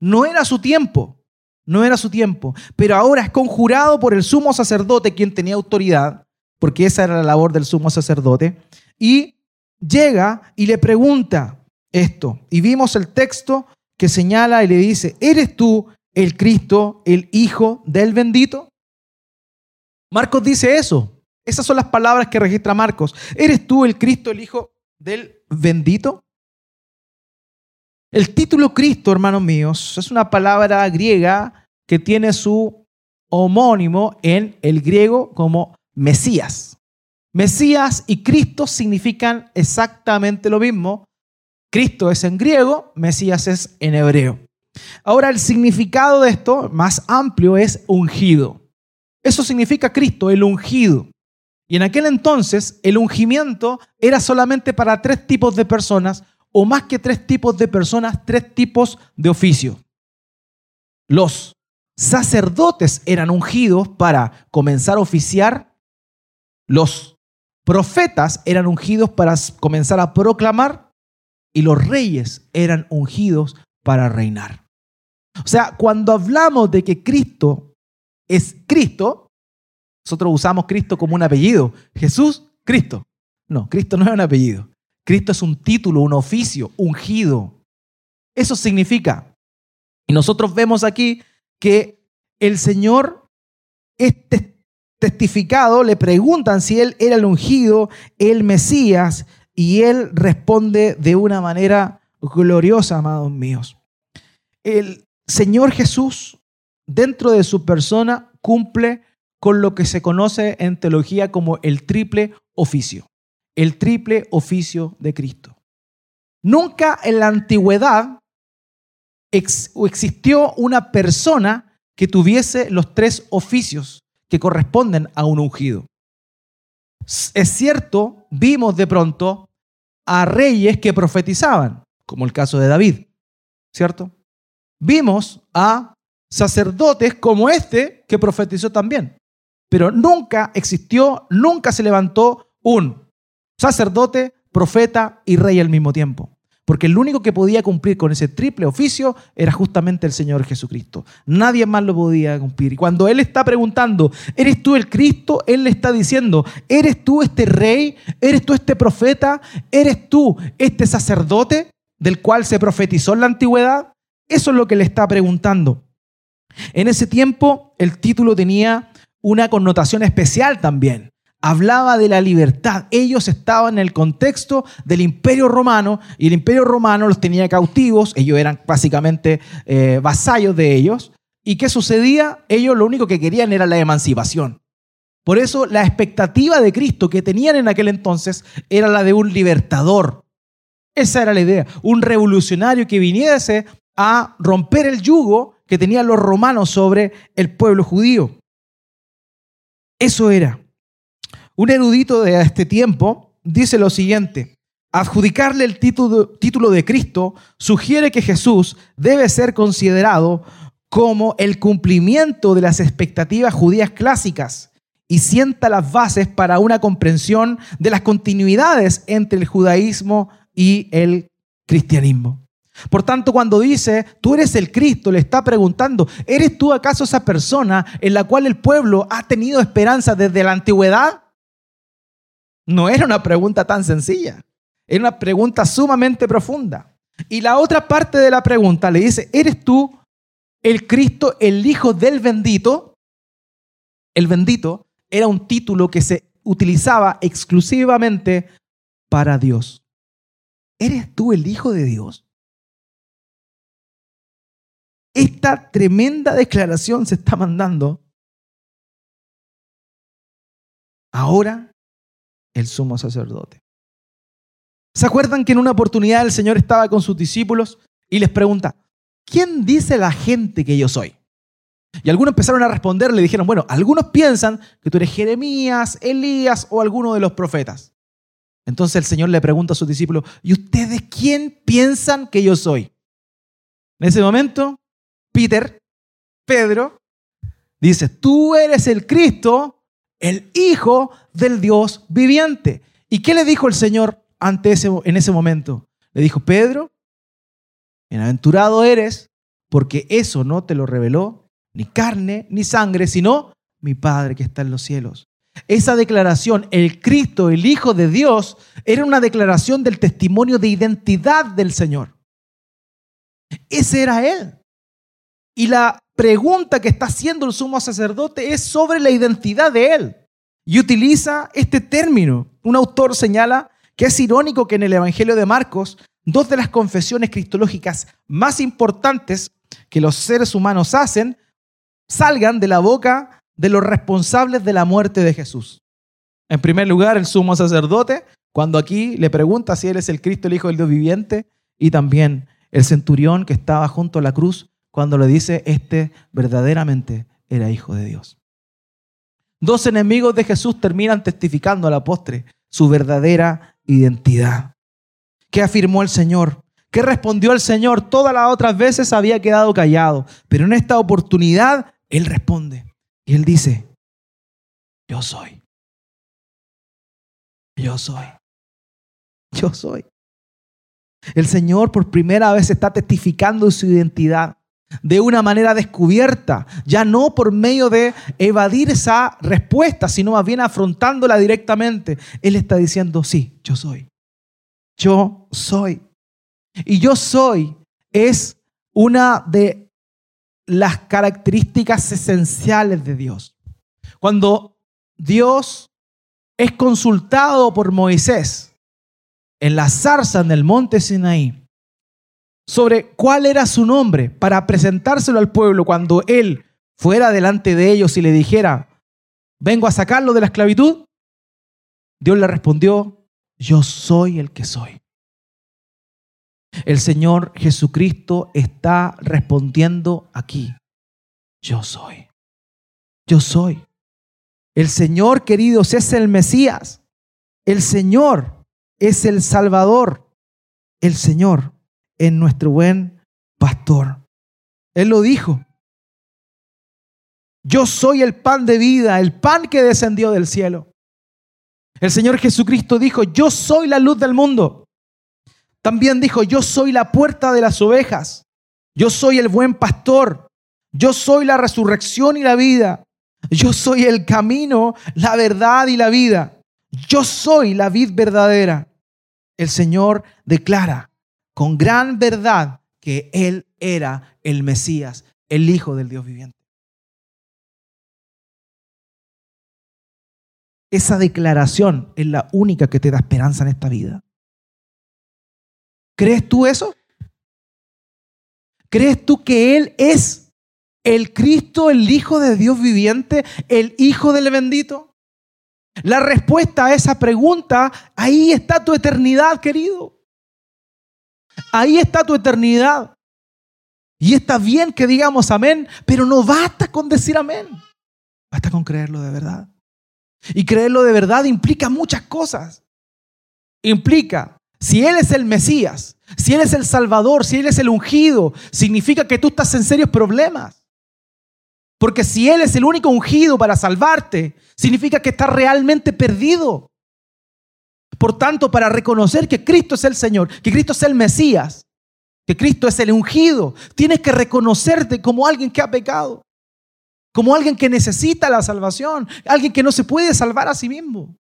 No era su tiempo, no era su tiempo, pero ahora es conjurado por el sumo sacerdote, quien tenía autoridad, porque esa era la labor del sumo sacerdote, y llega y le pregunta esto. Y vimos el texto que señala y le dice, ¿eres tú el Cristo, el Hijo del bendito? Marcos dice eso. Esas son las palabras que registra Marcos. ¿Eres tú el Cristo, el Hijo del bendito? El título Cristo, hermanos míos, es una palabra griega que tiene su homónimo en el griego como Mesías. Mesías y Cristo significan exactamente lo mismo. Cristo es en griego, Mesías es en hebreo. Ahora, el significado de esto, más amplio, es ungido. Eso significa Cristo, el ungido. Y en aquel entonces, el ungimiento era solamente para tres tipos de personas, o más que tres tipos de personas, tres tipos de oficio. Los sacerdotes eran ungidos para comenzar a oficiar, los profetas eran ungidos para comenzar a proclamar y los reyes eran ungidos para reinar. O sea, cuando hablamos de que Cristo es Cristo, nosotros usamos Cristo como un apellido. Jesús, Cristo. No, Cristo no es un apellido. Cristo es un título, un oficio, ungido. Eso significa. Y nosotros vemos aquí que el Señor es testificado, le preguntan si Él era el ungido, el Mesías, y Él responde de una manera gloriosa, amados míos. El Señor Jesús, dentro de su persona, cumple con lo que se conoce en teología como el triple oficio, el triple oficio de Cristo. Nunca en la antigüedad existió una persona que tuviese los tres oficios que corresponden a un ungido. Es cierto, vimos de pronto a reyes que profetizaban, como el caso de David, ¿cierto? vimos a sacerdotes como este que profetizó también. Pero nunca existió, nunca se levantó un sacerdote, profeta y rey al mismo tiempo. Porque el único que podía cumplir con ese triple oficio era justamente el Señor Jesucristo. Nadie más lo podía cumplir. Y cuando Él está preguntando, ¿eres tú el Cristo? Él le está diciendo, ¿eres tú este rey? ¿Eres tú este profeta? ¿Eres tú este sacerdote del cual se profetizó en la antigüedad? Eso es lo que le está preguntando. En ese tiempo el título tenía una connotación especial también. Hablaba de la libertad. Ellos estaban en el contexto del imperio romano y el imperio romano los tenía cautivos. Ellos eran básicamente eh, vasallos de ellos. ¿Y qué sucedía? Ellos lo único que querían era la emancipación. Por eso la expectativa de Cristo que tenían en aquel entonces era la de un libertador. Esa era la idea, un revolucionario que viniese a romper el yugo que tenían los romanos sobre el pueblo judío. Eso era. Un erudito de este tiempo dice lo siguiente, adjudicarle el título, de Cristo sugiere que Jesús debe ser considerado como el cumplimiento de las expectativas judías clásicas y sienta las bases para una comprensión de las continuidades entre el judaísmo y el cristianismo. Por tanto, cuando dice, tú eres el Cristo, le está preguntando, ¿eres tú acaso esa persona en la cual el pueblo ha tenido esperanza desde la antigüedad? No era una pregunta tan sencilla, era una pregunta sumamente profunda. Y la otra parte de la pregunta le dice, ¿eres tú el Cristo, el Hijo del bendito? El bendito era un título que se utilizaba exclusivamente para Dios. ¿Eres tú el Hijo de Dios? Esta tremenda declaración se está mandando ahora el sumo sacerdote. ¿Se acuerdan que en una oportunidad el Señor estaba con sus discípulos y les pregunta, ¿quién dice la gente que yo soy? Y algunos empezaron a responder, le dijeron, bueno, algunos piensan que tú eres Jeremías, Elías o alguno de los profetas. Entonces el Señor le pregunta a sus discípulos, ¿y ustedes quién piensan que yo soy? En ese momento, Peter, Pedro, dice, tú eres el Cristo, el Hijo del Dios viviente. ¿Y qué le dijo el Señor ante ese, en ese momento? Le dijo, Pedro, bienaventurado eres, porque eso no te lo reveló ni carne ni sangre, sino mi Padre que está en los cielos. Esa declaración, el Cristo, el Hijo de Dios, era una declaración del testimonio de identidad del Señor. Ese era Él. Y la pregunta que está haciendo el sumo sacerdote es sobre la identidad de Él. Y utiliza este término. Un autor señala que es irónico que en el Evangelio de Marcos, dos de las confesiones cristológicas más importantes que los seres humanos hacen, salgan de la boca de los responsables de la muerte de Jesús. En primer lugar, el sumo sacerdote, cuando aquí le pregunta si él es el Cristo, el Hijo del Dios viviente, y también el centurión que estaba junto a la cruz, cuando le dice, este verdaderamente era Hijo de Dios. Dos enemigos de Jesús terminan testificando a la postre su verdadera identidad. ¿Qué afirmó el Señor? ¿Qué respondió el Señor? Todas las otras veces había quedado callado, pero en esta oportunidad Él responde. Y Él dice, yo soy. Yo soy. Yo soy. El Señor por primera vez está testificando su identidad de una manera descubierta, ya no por medio de evadir esa respuesta, sino más bien afrontándola directamente. Él está diciendo, sí, yo soy. Yo soy. Y yo soy es una de las características esenciales de Dios. Cuando Dios es consultado por Moisés en la zarza en el monte Sinaí, sobre cuál era su nombre para presentárselo al pueblo cuando él fuera delante de ellos y le dijera, vengo a sacarlo de la esclavitud, Dios le respondió, yo soy el que soy. El Señor Jesucristo está respondiendo aquí, yo soy. Yo soy. El Señor, queridos, es el Mesías. El Señor es el Salvador. El Señor en nuestro buen pastor. Él lo dijo. Yo soy el pan de vida, el pan que descendió del cielo. El Señor Jesucristo dijo, yo soy la luz del mundo. También dijo, yo soy la puerta de las ovejas. Yo soy el buen pastor. Yo soy la resurrección y la vida. Yo soy el camino, la verdad y la vida. Yo soy la vid verdadera. El Señor declara con gran verdad que Él era el Mesías, el Hijo del Dios viviente. Esa declaración es la única que te da esperanza en esta vida. ¿Crees tú eso? ¿Crees tú que Él es el Cristo, el Hijo de Dios viviente, el Hijo del bendito? La respuesta a esa pregunta, ahí está tu eternidad, querido. Ahí está tu eternidad. Y está bien que digamos amén, pero no basta con decir amén. Basta con creerlo de verdad. Y creerlo de verdad implica muchas cosas. Implica, si Él es el Mesías, si Él es el Salvador, si Él es el ungido, significa que tú estás en serios problemas. Porque si Él es el único ungido para salvarte, significa que estás realmente perdido. Por tanto, para reconocer que Cristo es el Señor, que Cristo es el Mesías, que Cristo es el ungido, tienes que reconocerte como alguien que ha pecado como alguien que necesita la salvación, alguien que no se puede salvar a sí mismo.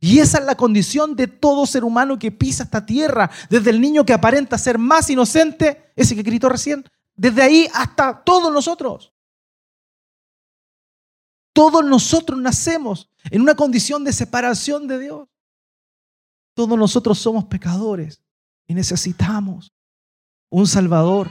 Y esa es la condición de todo ser humano que pisa esta tierra, desde el niño que aparenta ser más inocente, ese que gritó recién, desde ahí hasta todos nosotros. Todos nosotros nacemos en una condición de separación de Dios. Todos nosotros somos pecadores y necesitamos un Salvador.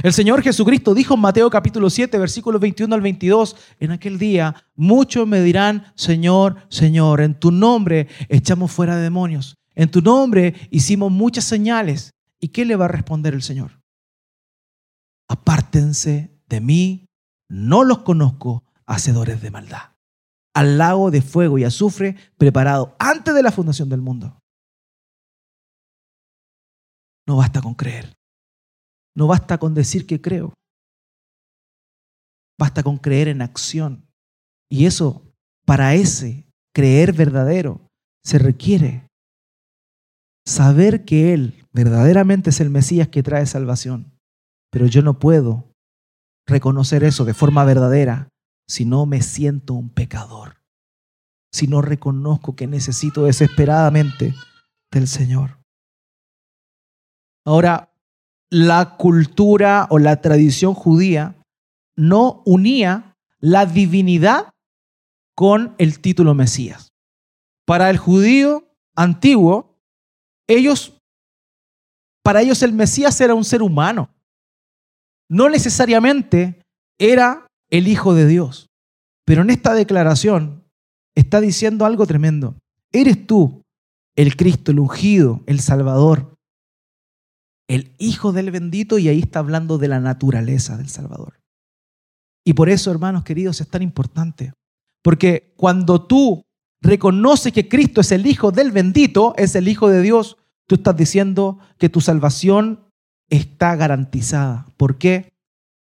El Señor Jesucristo dijo en Mateo capítulo 7, versículos 21 al 22, en aquel día muchos me dirán, Señor, Señor, en tu nombre echamos fuera demonios, en tu nombre hicimos muchas señales. ¿Y qué le va a responder el Señor? Apártense de mí, no los conozco, hacedores de maldad. Al lago de fuego y azufre preparado antes de la fundación del mundo. No basta con creer. No basta con decir que creo. Basta con creer en acción. Y eso, para ese creer verdadero, se requiere saber que Él verdaderamente es el Mesías que trae salvación. Pero yo no puedo reconocer eso de forma verdadera si no me siento un pecador, si no reconozco que necesito desesperadamente del Señor. Ahora, la cultura o la tradición judía no unía la divinidad con el título Mesías. Para el judío antiguo, ellos, para ellos el Mesías era un ser humano. No necesariamente era el Hijo de Dios. Pero en esta declaración está diciendo algo tremendo. Eres tú el Cristo, el ungido, el Salvador, el Hijo del bendito y ahí está hablando de la naturaleza del Salvador. Y por eso, hermanos queridos, es tan importante. Porque cuando tú reconoces que Cristo es el Hijo del bendito, es el Hijo de Dios, tú estás diciendo que tu salvación está garantizada. ¿Por qué?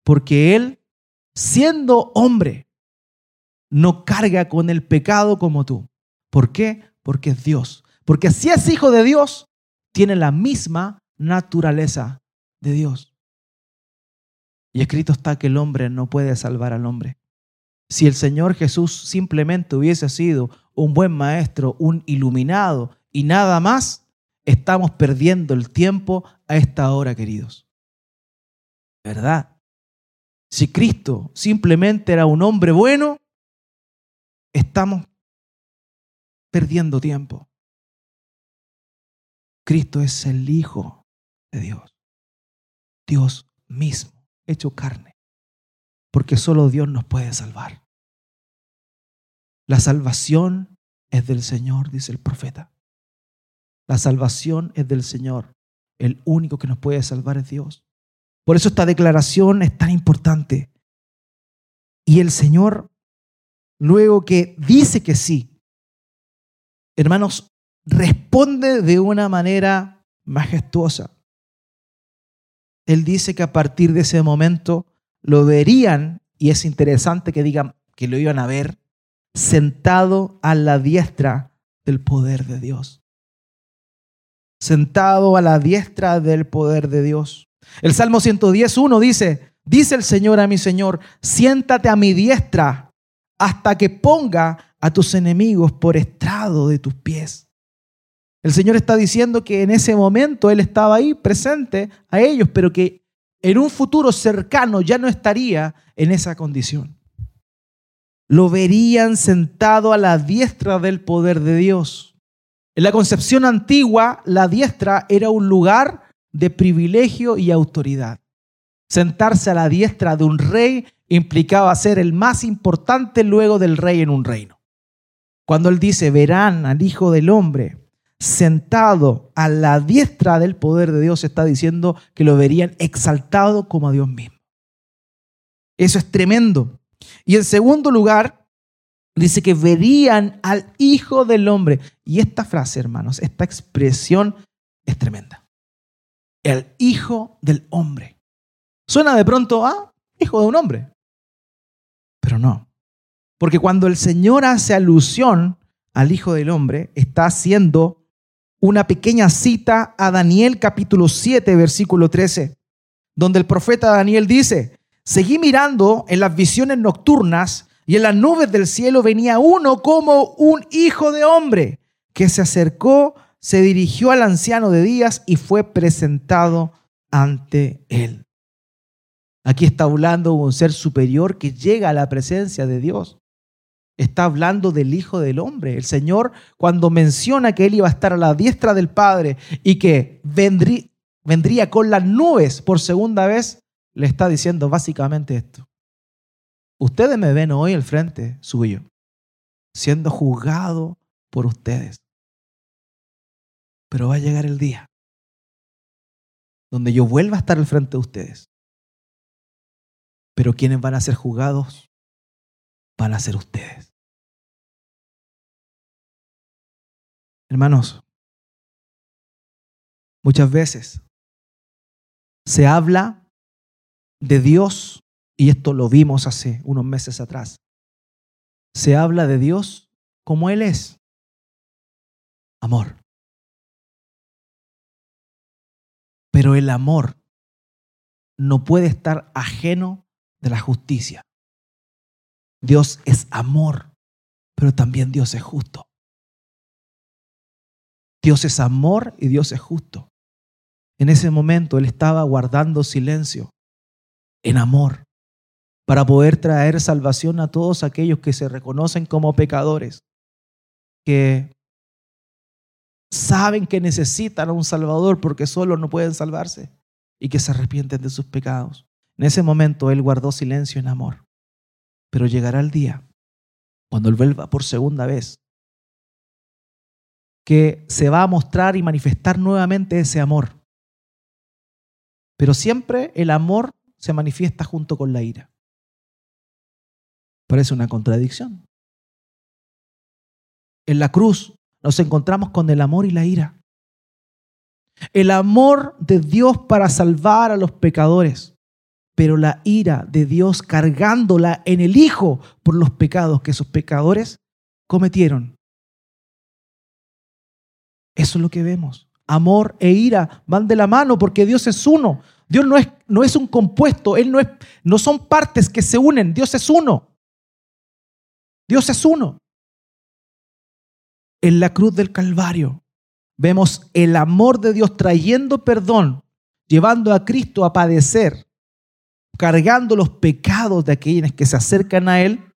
Porque Él, siendo hombre, no carga con el pecado como tú. ¿Por qué? Porque es Dios. Porque si es hijo de Dios, tiene la misma naturaleza de Dios. Y escrito está que el hombre no puede salvar al hombre. Si el Señor Jesús simplemente hubiese sido un buen maestro, un iluminado y nada más, estamos perdiendo el tiempo a esta hora, queridos. ¿Verdad? Si Cristo simplemente era un hombre bueno, estamos perdiendo tiempo. Cristo es el Hijo de Dios. Dios mismo, hecho carne. Porque solo Dios nos puede salvar. La salvación es del Señor, dice el profeta. La salvación es del Señor. El único que nos puede salvar es Dios. Por eso esta declaración es tan importante. Y el Señor, luego que dice que sí, hermanos, responde de una manera majestuosa. Él dice que a partir de ese momento lo verían, y es interesante que digan que lo iban a ver, sentado a la diestra del poder de Dios. Sentado a la diestra del poder de Dios. El Salmo 110.1 dice, dice el Señor a mi Señor, siéntate a mi diestra hasta que ponga a tus enemigos por estrado de tus pies. El Señor está diciendo que en ese momento Él estaba ahí presente a ellos, pero que en un futuro cercano ya no estaría en esa condición. Lo verían sentado a la diestra del poder de Dios. En la concepción antigua, la diestra era un lugar de privilegio y autoridad. Sentarse a la diestra de un rey implicaba ser el más importante luego del rey en un reino. Cuando él dice, verán al Hijo del Hombre sentado a la diestra del poder de Dios, está diciendo que lo verían exaltado como a Dios mismo. Eso es tremendo. Y en segundo lugar, dice que verían al Hijo del Hombre. Y esta frase, hermanos, esta expresión es tremenda. El Hijo del Hombre. Suena de pronto a Hijo de un hombre. Pero no. Porque cuando el Señor hace alusión al Hijo del Hombre, está haciendo una pequeña cita a Daniel capítulo 7, versículo 13, donde el profeta Daniel dice, seguí mirando en las visiones nocturnas y en las nubes del cielo venía uno como un hijo de hombre, que se acercó, se dirigió al anciano de días y fue presentado ante él. Aquí está hablando un ser superior que llega a la presencia de Dios está hablando del Hijo del Hombre. El Señor, cuando menciona que Él iba a estar a la diestra del Padre y que vendría, vendría con las nubes por segunda vez, le está diciendo básicamente esto. Ustedes me ven hoy al frente suyo, siendo juzgado por ustedes. Pero va a llegar el día donde yo vuelva a estar al frente de ustedes. Pero quienes van a ser juzgados van a ser ustedes. Hermanos, muchas veces se habla de Dios, y esto lo vimos hace unos meses atrás, se habla de Dios como Él es, amor. Pero el amor no puede estar ajeno de la justicia. Dios es amor, pero también Dios es justo. Dios es amor y Dios es justo. En ese momento él estaba guardando silencio en amor para poder traer salvación a todos aquellos que se reconocen como pecadores, que saben que necesitan a un Salvador porque solo no pueden salvarse y que se arrepienten de sus pecados. En ese momento él guardó silencio en amor. Pero llegará el día cuando él vuelva por segunda vez que se va a mostrar y manifestar nuevamente ese amor. Pero siempre el amor se manifiesta junto con la ira. Parece una contradicción. En la cruz nos encontramos con el amor y la ira. El amor de Dios para salvar a los pecadores, pero la ira de Dios cargándola en el Hijo por los pecados que esos pecadores cometieron. Eso es lo que vemos. Amor e ira van de la mano porque Dios es uno. Dios no es, no es un compuesto, Él no, es, no son partes que se unen, Dios es uno. Dios es uno. En la cruz del Calvario vemos el amor de Dios trayendo perdón, llevando a Cristo a padecer, cargando los pecados de aquellos que se acercan a Él,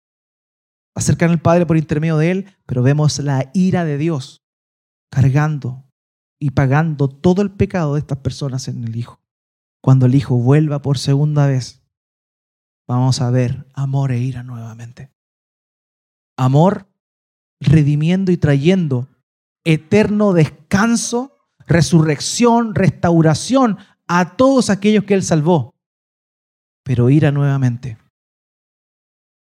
acercan al Padre por intermedio de Él, pero vemos la ira de Dios cargando y pagando todo el pecado de estas personas en el Hijo. Cuando el Hijo vuelva por segunda vez, vamos a ver amor e ira nuevamente. Amor redimiendo y trayendo eterno descanso, resurrección, restauración a todos aquellos que Él salvó. Pero ira nuevamente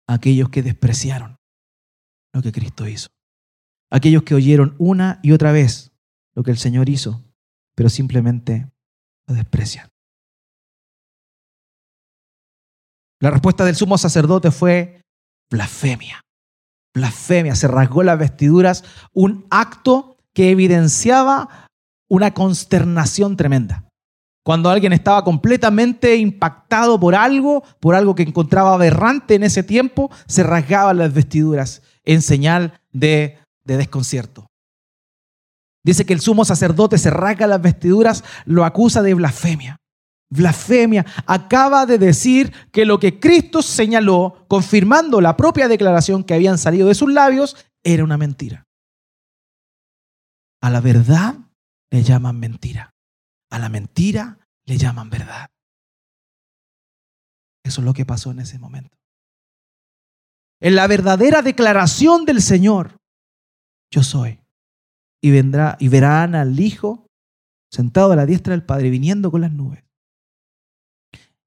a aquellos que despreciaron lo que Cristo hizo aquellos que oyeron una y otra vez lo que el Señor hizo, pero simplemente lo desprecian. La respuesta del sumo sacerdote fue blasfemia. Blasfemia. Se rasgó las vestiduras, un acto que evidenciaba una consternación tremenda. Cuando alguien estaba completamente impactado por algo, por algo que encontraba aberrante en ese tiempo, se rasgaba las vestiduras en señal de, de desconcierto. Dice que el sumo sacerdote se rasga las vestiduras, lo acusa de blasfemia. Blasfemia. Acaba de decir que lo que Cristo señaló, confirmando la propia declaración que habían salido de sus labios, era una mentira. A la verdad le llaman mentira. A la mentira le llaman verdad. Eso es lo que pasó en ese momento. En la verdadera declaración del Señor, yo soy. Y vendrá y verán al Hijo sentado a la diestra del Padre viniendo con las nubes.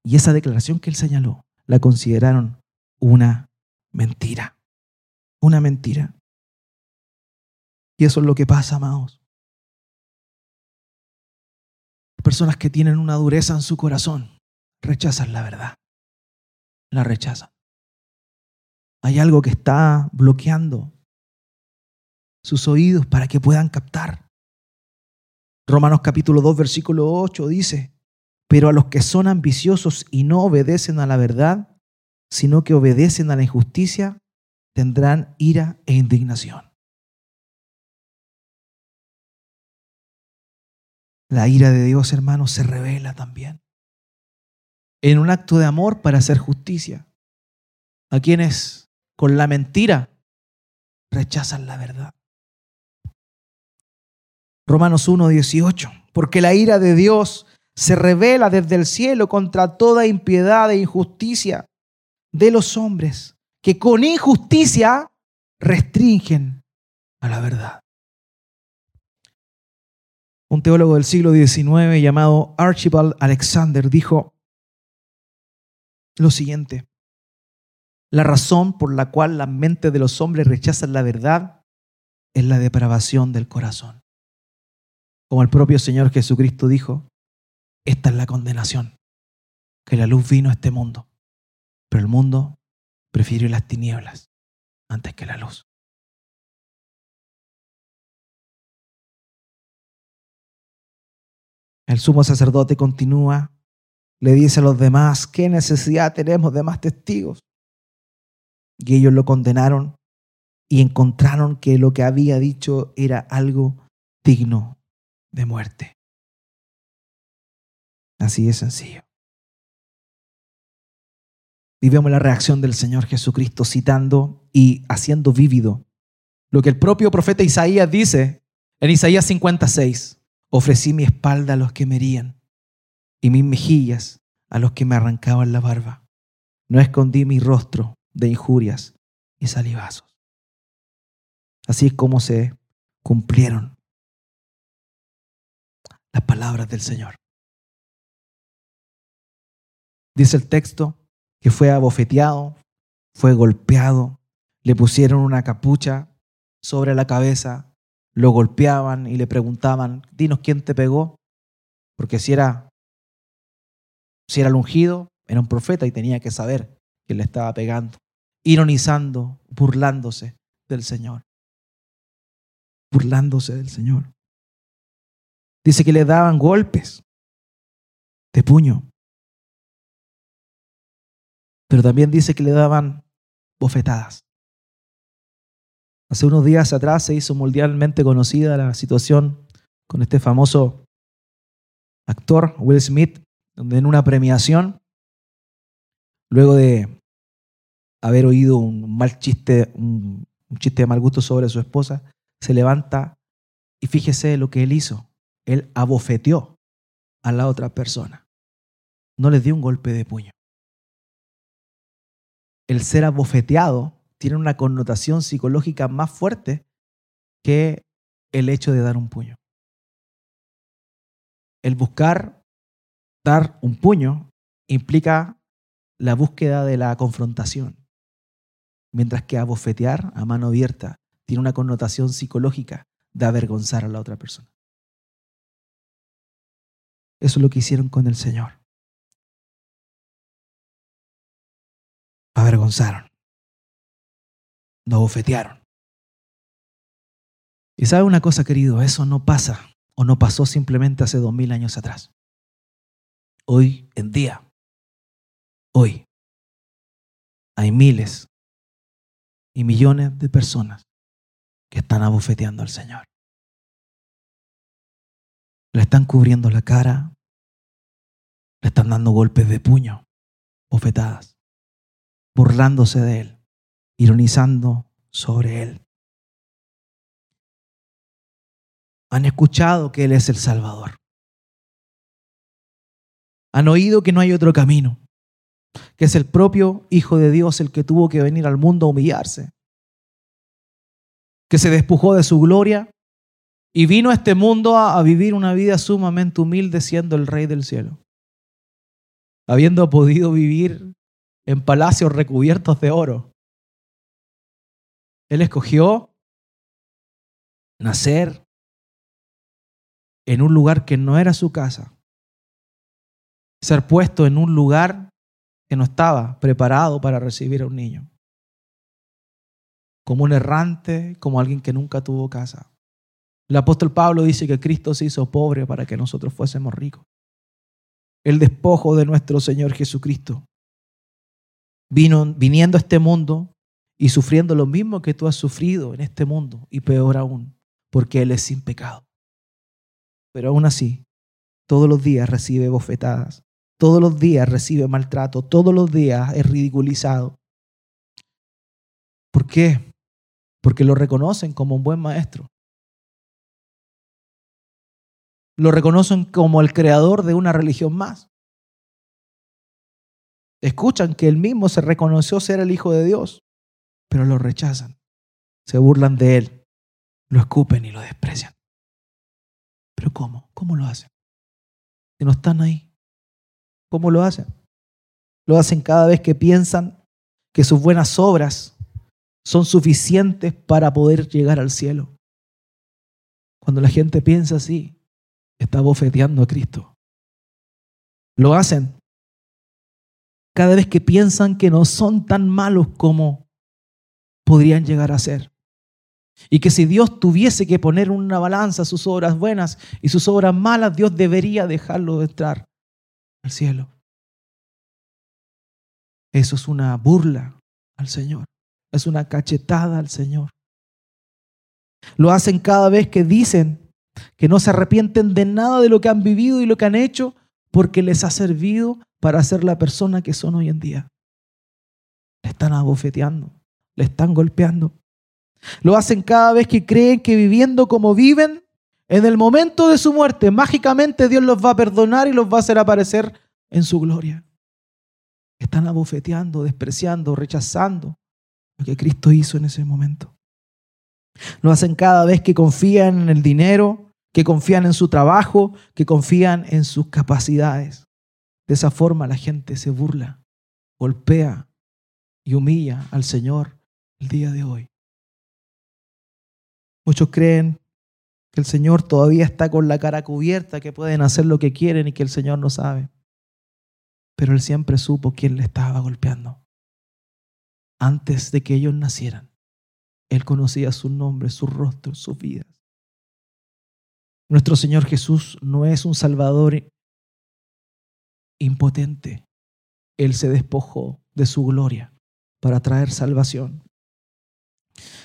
Y esa declaración que él señaló la consideraron una mentira. Una mentira. Y eso es lo que pasa, amados personas que tienen una dureza en su corazón rechazan la verdad. La rechazan. Hay algo que está bloqueando sus oídos para que puedan captar. Romanos capítulo 2, versículo 8 dice, pero a los que son ambiciosos y no obedecen a la verdad, sino que obedecen a la injusticia, tendrán ira e indignación. La ira de Dios, hermanos, se revela también en un acto de amor para hacer justicia a quienes con la mentira rechazan la verdad. Romanos 1, 18. Porque la ira de Dios se revela desde el cielo contra toda impiedad e injusticia de los hombres que con injusticia restringen a la verdad. Un teólogo del siglo XIX llamado Archibald Alexander dijo lo siguiente. La razón por la cual la mente de los hombres rechazan la verdad es la depravación del corazón. Como el propio Señor Jesucristo dijo, esta es la condenación, que la luz vino a este mundo, pero el mundo prefirió las tinieblas antes que la luz. El sumo sacerdote continúa, le dice a los demás, ¿qué necesidad tenemos de más testigos? Y ellos lo condenaron y encontraron que lo que había dicho era algo digno de muerte. Así es sencillo. Y la reacción del Señor Jesucristo citando y haciendo vívido lo que el propio profeta Isaías dice en Isaías 56. Ofrecí mi espalda a los que me herían y mis mejillas a los que me arrancaban la barba. No escondí mi rostro de injurias y salivazos. Así es como se cumplieron las palabras del Señor. Dice el texto que fue abofeteado, fue golpeado, le pusieron una capucha sobre la cabeza, lo golpeaban y le preguntaban, dinos quién te pegó, porque si era, si era el ungido, era un profeta y tenía que saber quién le estaba pegando, ironizando, burlándose del Señor, burlándose del Señor. Dice que le daban golpes de puño, pero también dice que le daban bofetadas. Hace unos días atrás se hizo mundialmente conocida la situación con este famoso actor Will Smith, donde en una premiación, luego de haber oído un mal chiste, un, chiste de mal gusto sobre su esposa, se levanta y fíjese lo que él hizo. Él abofeteó a la otra persona. No le dio un golpe de puño. El ser abofeteado tiene una connotación psicológica más fuerte que el hecho de dar un puño. El buscar dar un puño implica la búsqueda de la confrontación, mientras que abofetear a mano abierta tiene una connotación psicológica de avergonzar a la otra persona. Eso es lo que hicieron con el Señor. Avergonzaron, lo bofetearon. Y sabe una cosa, querido, eso no pasa o no pasó simplemente hace dos mil años atrás. Hoy en día, hoy, hay miles y millones de personas que están abofeteando al Señor. Le están cubriendo la cara, le están dando golpes de puño, bofetadas, burlándose de Él, ironizando sobre Él. Han escuchado que Él es el Salvador. Han oído que no hay otro camino, que es el propio Hijo de Dios el que tuvo que venir al mundo a humillarse, que se despojó de su gloria y vino a este mundo a, a vivir una vida sumamente humilde siendo el Rey del cielo, habiendo podido vivir en palacios recubiertos de oro. Él escogió nacer en un lugar que no era su casa, ser puesto en un lugar que no estaba preparado para recibir a un niño, como un errante, como alguien que nunca tuvo casa. El apóstol Pablo dice que Cristo se hizo pobre para que nosotros fuésemos ricos. El despojo de nuestro Señor Jesucristo vino viniendo a este mundo y sufriendo lo mismo que tú has sufrido en este mundo y peor aún, porque Él es sin pecado. Pero aún así, todos los días recibe bofetadas, todos los días recibe maltrato, todos los días es ridiculizado. ¿Por qué? Porque lo reconocen como un buen maestro. Lo reconocen como el creador de una religión más. Escuchan que él mismo se reconoció ser el Hijo de Dios, pero lo rechazan. Se burlan de él, lo escupen y lo desprecian. Pero ¿cómo? ¿Cómo lo hacen? Si no están ahí, ¿cómo lo hacen? Lo hacen cada vez que piensan que sus buenas obras son suficientes para poder llegar al cielo. Cuando la gente piensa así, está bofeteando a Cristo. Lo hacen cada vez que piensan que no son tan malos como podrían llegar a ser. Y que si Dios tuviese que poner una balanza sus obras buenas y sus obras malas, Dios debería dejarlo de entrar al cielo. Eso es una burla al Señor. Es una cachetada al Señor. Lo hacen cada vez que dicen que no se arrepienten de nada de lo que han vivido y lo que han hecho porque les ha servido para ser la persona que son hoy en día. Le están abofeteando, le están golpeando. Lo hacen cada vez que creen que viviendo como viven, en el momento de su muerte, mágicamente Dios los va a perdonar y los va a hacer aparecer en su gloria. Están abofeteando, despreciando, rechazando lo que Cristo hizo en ese momento. Lo hacen cada vez que confían en el dinero, que confían en su trabajo, que confían en sus capacidades. De esa forma la gente se burla, golpea y humilla al Señor el día de hoy. Muchos creen que el Señor todavía está con la cara cubierta, que pueden hacer lo que quieren y que el Señor no sabe. Pero Él siempre supo quién le estaba golpeando. Antes de que ellos nacieran, Él conocía su nombre, su rostro, sus vidas. Nuestro Señor Jesús no es un Salvador impotente. Él se despojó de su gloria para traer salvación.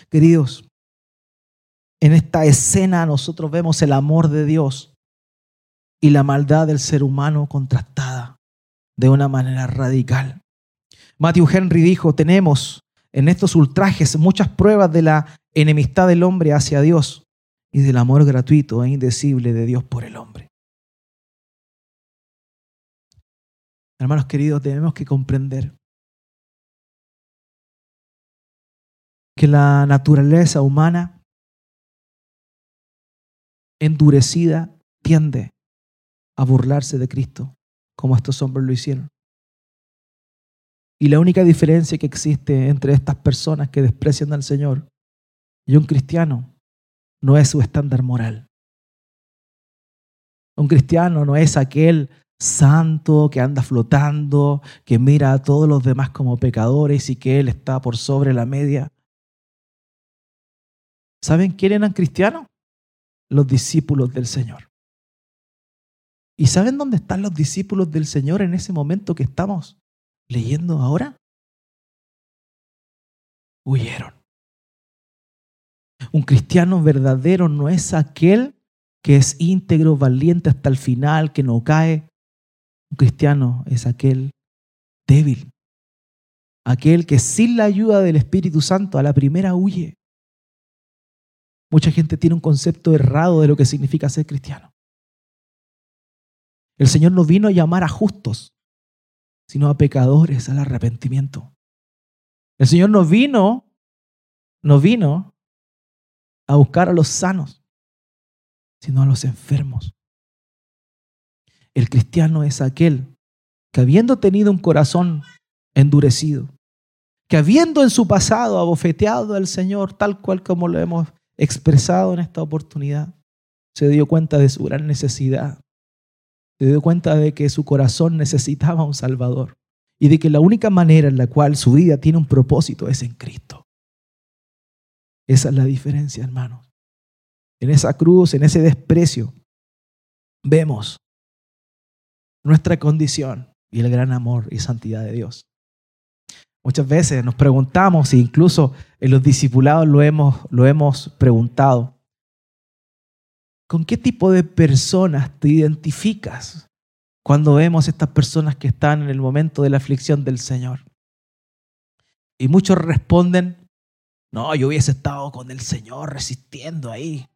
Queridos, en esta escena nosotros vemos el amor de Dios y la maldad del ser humano contrastada de una manera radical. Matthew Henry dijo, tenemos en estos ultrajes muchas pruebas de la enemistad del hombre hacia Dios y del amor gratuito e indecible de Dios por el hombre. Hermanos queridos, tenemos que comprender que la naturaleza humana endurecida tiende a burlarse de Cristo, como estos hombres lo hicieron. Y la única diferencia que existe entre estas personas que desprecian al Señor y un cristiano no es su estándar moral. Un cristiano no es aquel santo, que anda flotando, que mira a todos los demás como pecadores y que Él está por sobre la media. ¿Saben quién eran cristianos? Los discípulos del Señor. ¿Y saben dónde están los discípulos del Señor en ese momento que estamos leyendo ahora? Huyeron. Un cristiano verdadero no es aquel que es íntegro, valiente hasta el final, que no cae. Un cristiano es aquel débil, aquel que sin la ayuda del Espíritu Santo a la primera huye. Mucha gente tiene un concepto errado de lo que significa ser cristiano. El Señor no vino a llamar a justos, sino a pecadores al arrepentimiento. El Señor no vino, no vino a buscar a los sanos, sino a los enfermos. El cristiano es aquel que habiendo tenido un corazón endurecido, que habiendo en su pasado abofeteado al Señor tal cual como lo hemos expresado en esta oportunidad, se dio cuenta de su gran necesidad, se dio cuenta de que su corazón necesitaba un Salvador y de que la única manera en la cual su vida tiene un propósito es en Cristo. Esa es la diferencia, hermanos. En esa cruz, en ese desprecio, vemos nuestra condición y el gran amor y santidad de Dios. Muchas veces nos preguntamos, e incluso en los discipulados lo hemos, lo hemos preguntado, ¿con qué tipo de personas te identificas cuando vemos estas personas que están en el momento de la aflicción del Señor? Y muchos responden, no, yo hubiese estado con el Señor resistiendo ahí.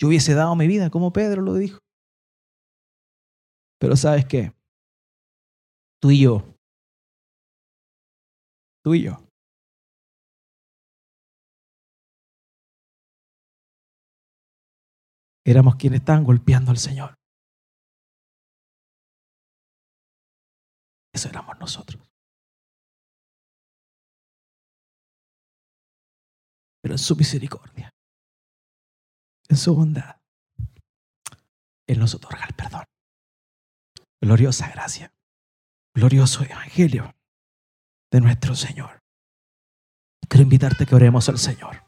Yo hubiese dado mi vida, como Pedro lo dijo. Pero sabes qué? Tú y yo tú y yo. Éramos quienes estaban golpeando al Señor. Eso éramos nosotros. Pero en su misericordia, en su bondad, Él nos otorga el perdón. Gloriosa gracia, glorioso evangelio de nuestro Señor. Quiero invitarte a que oremos al Señor.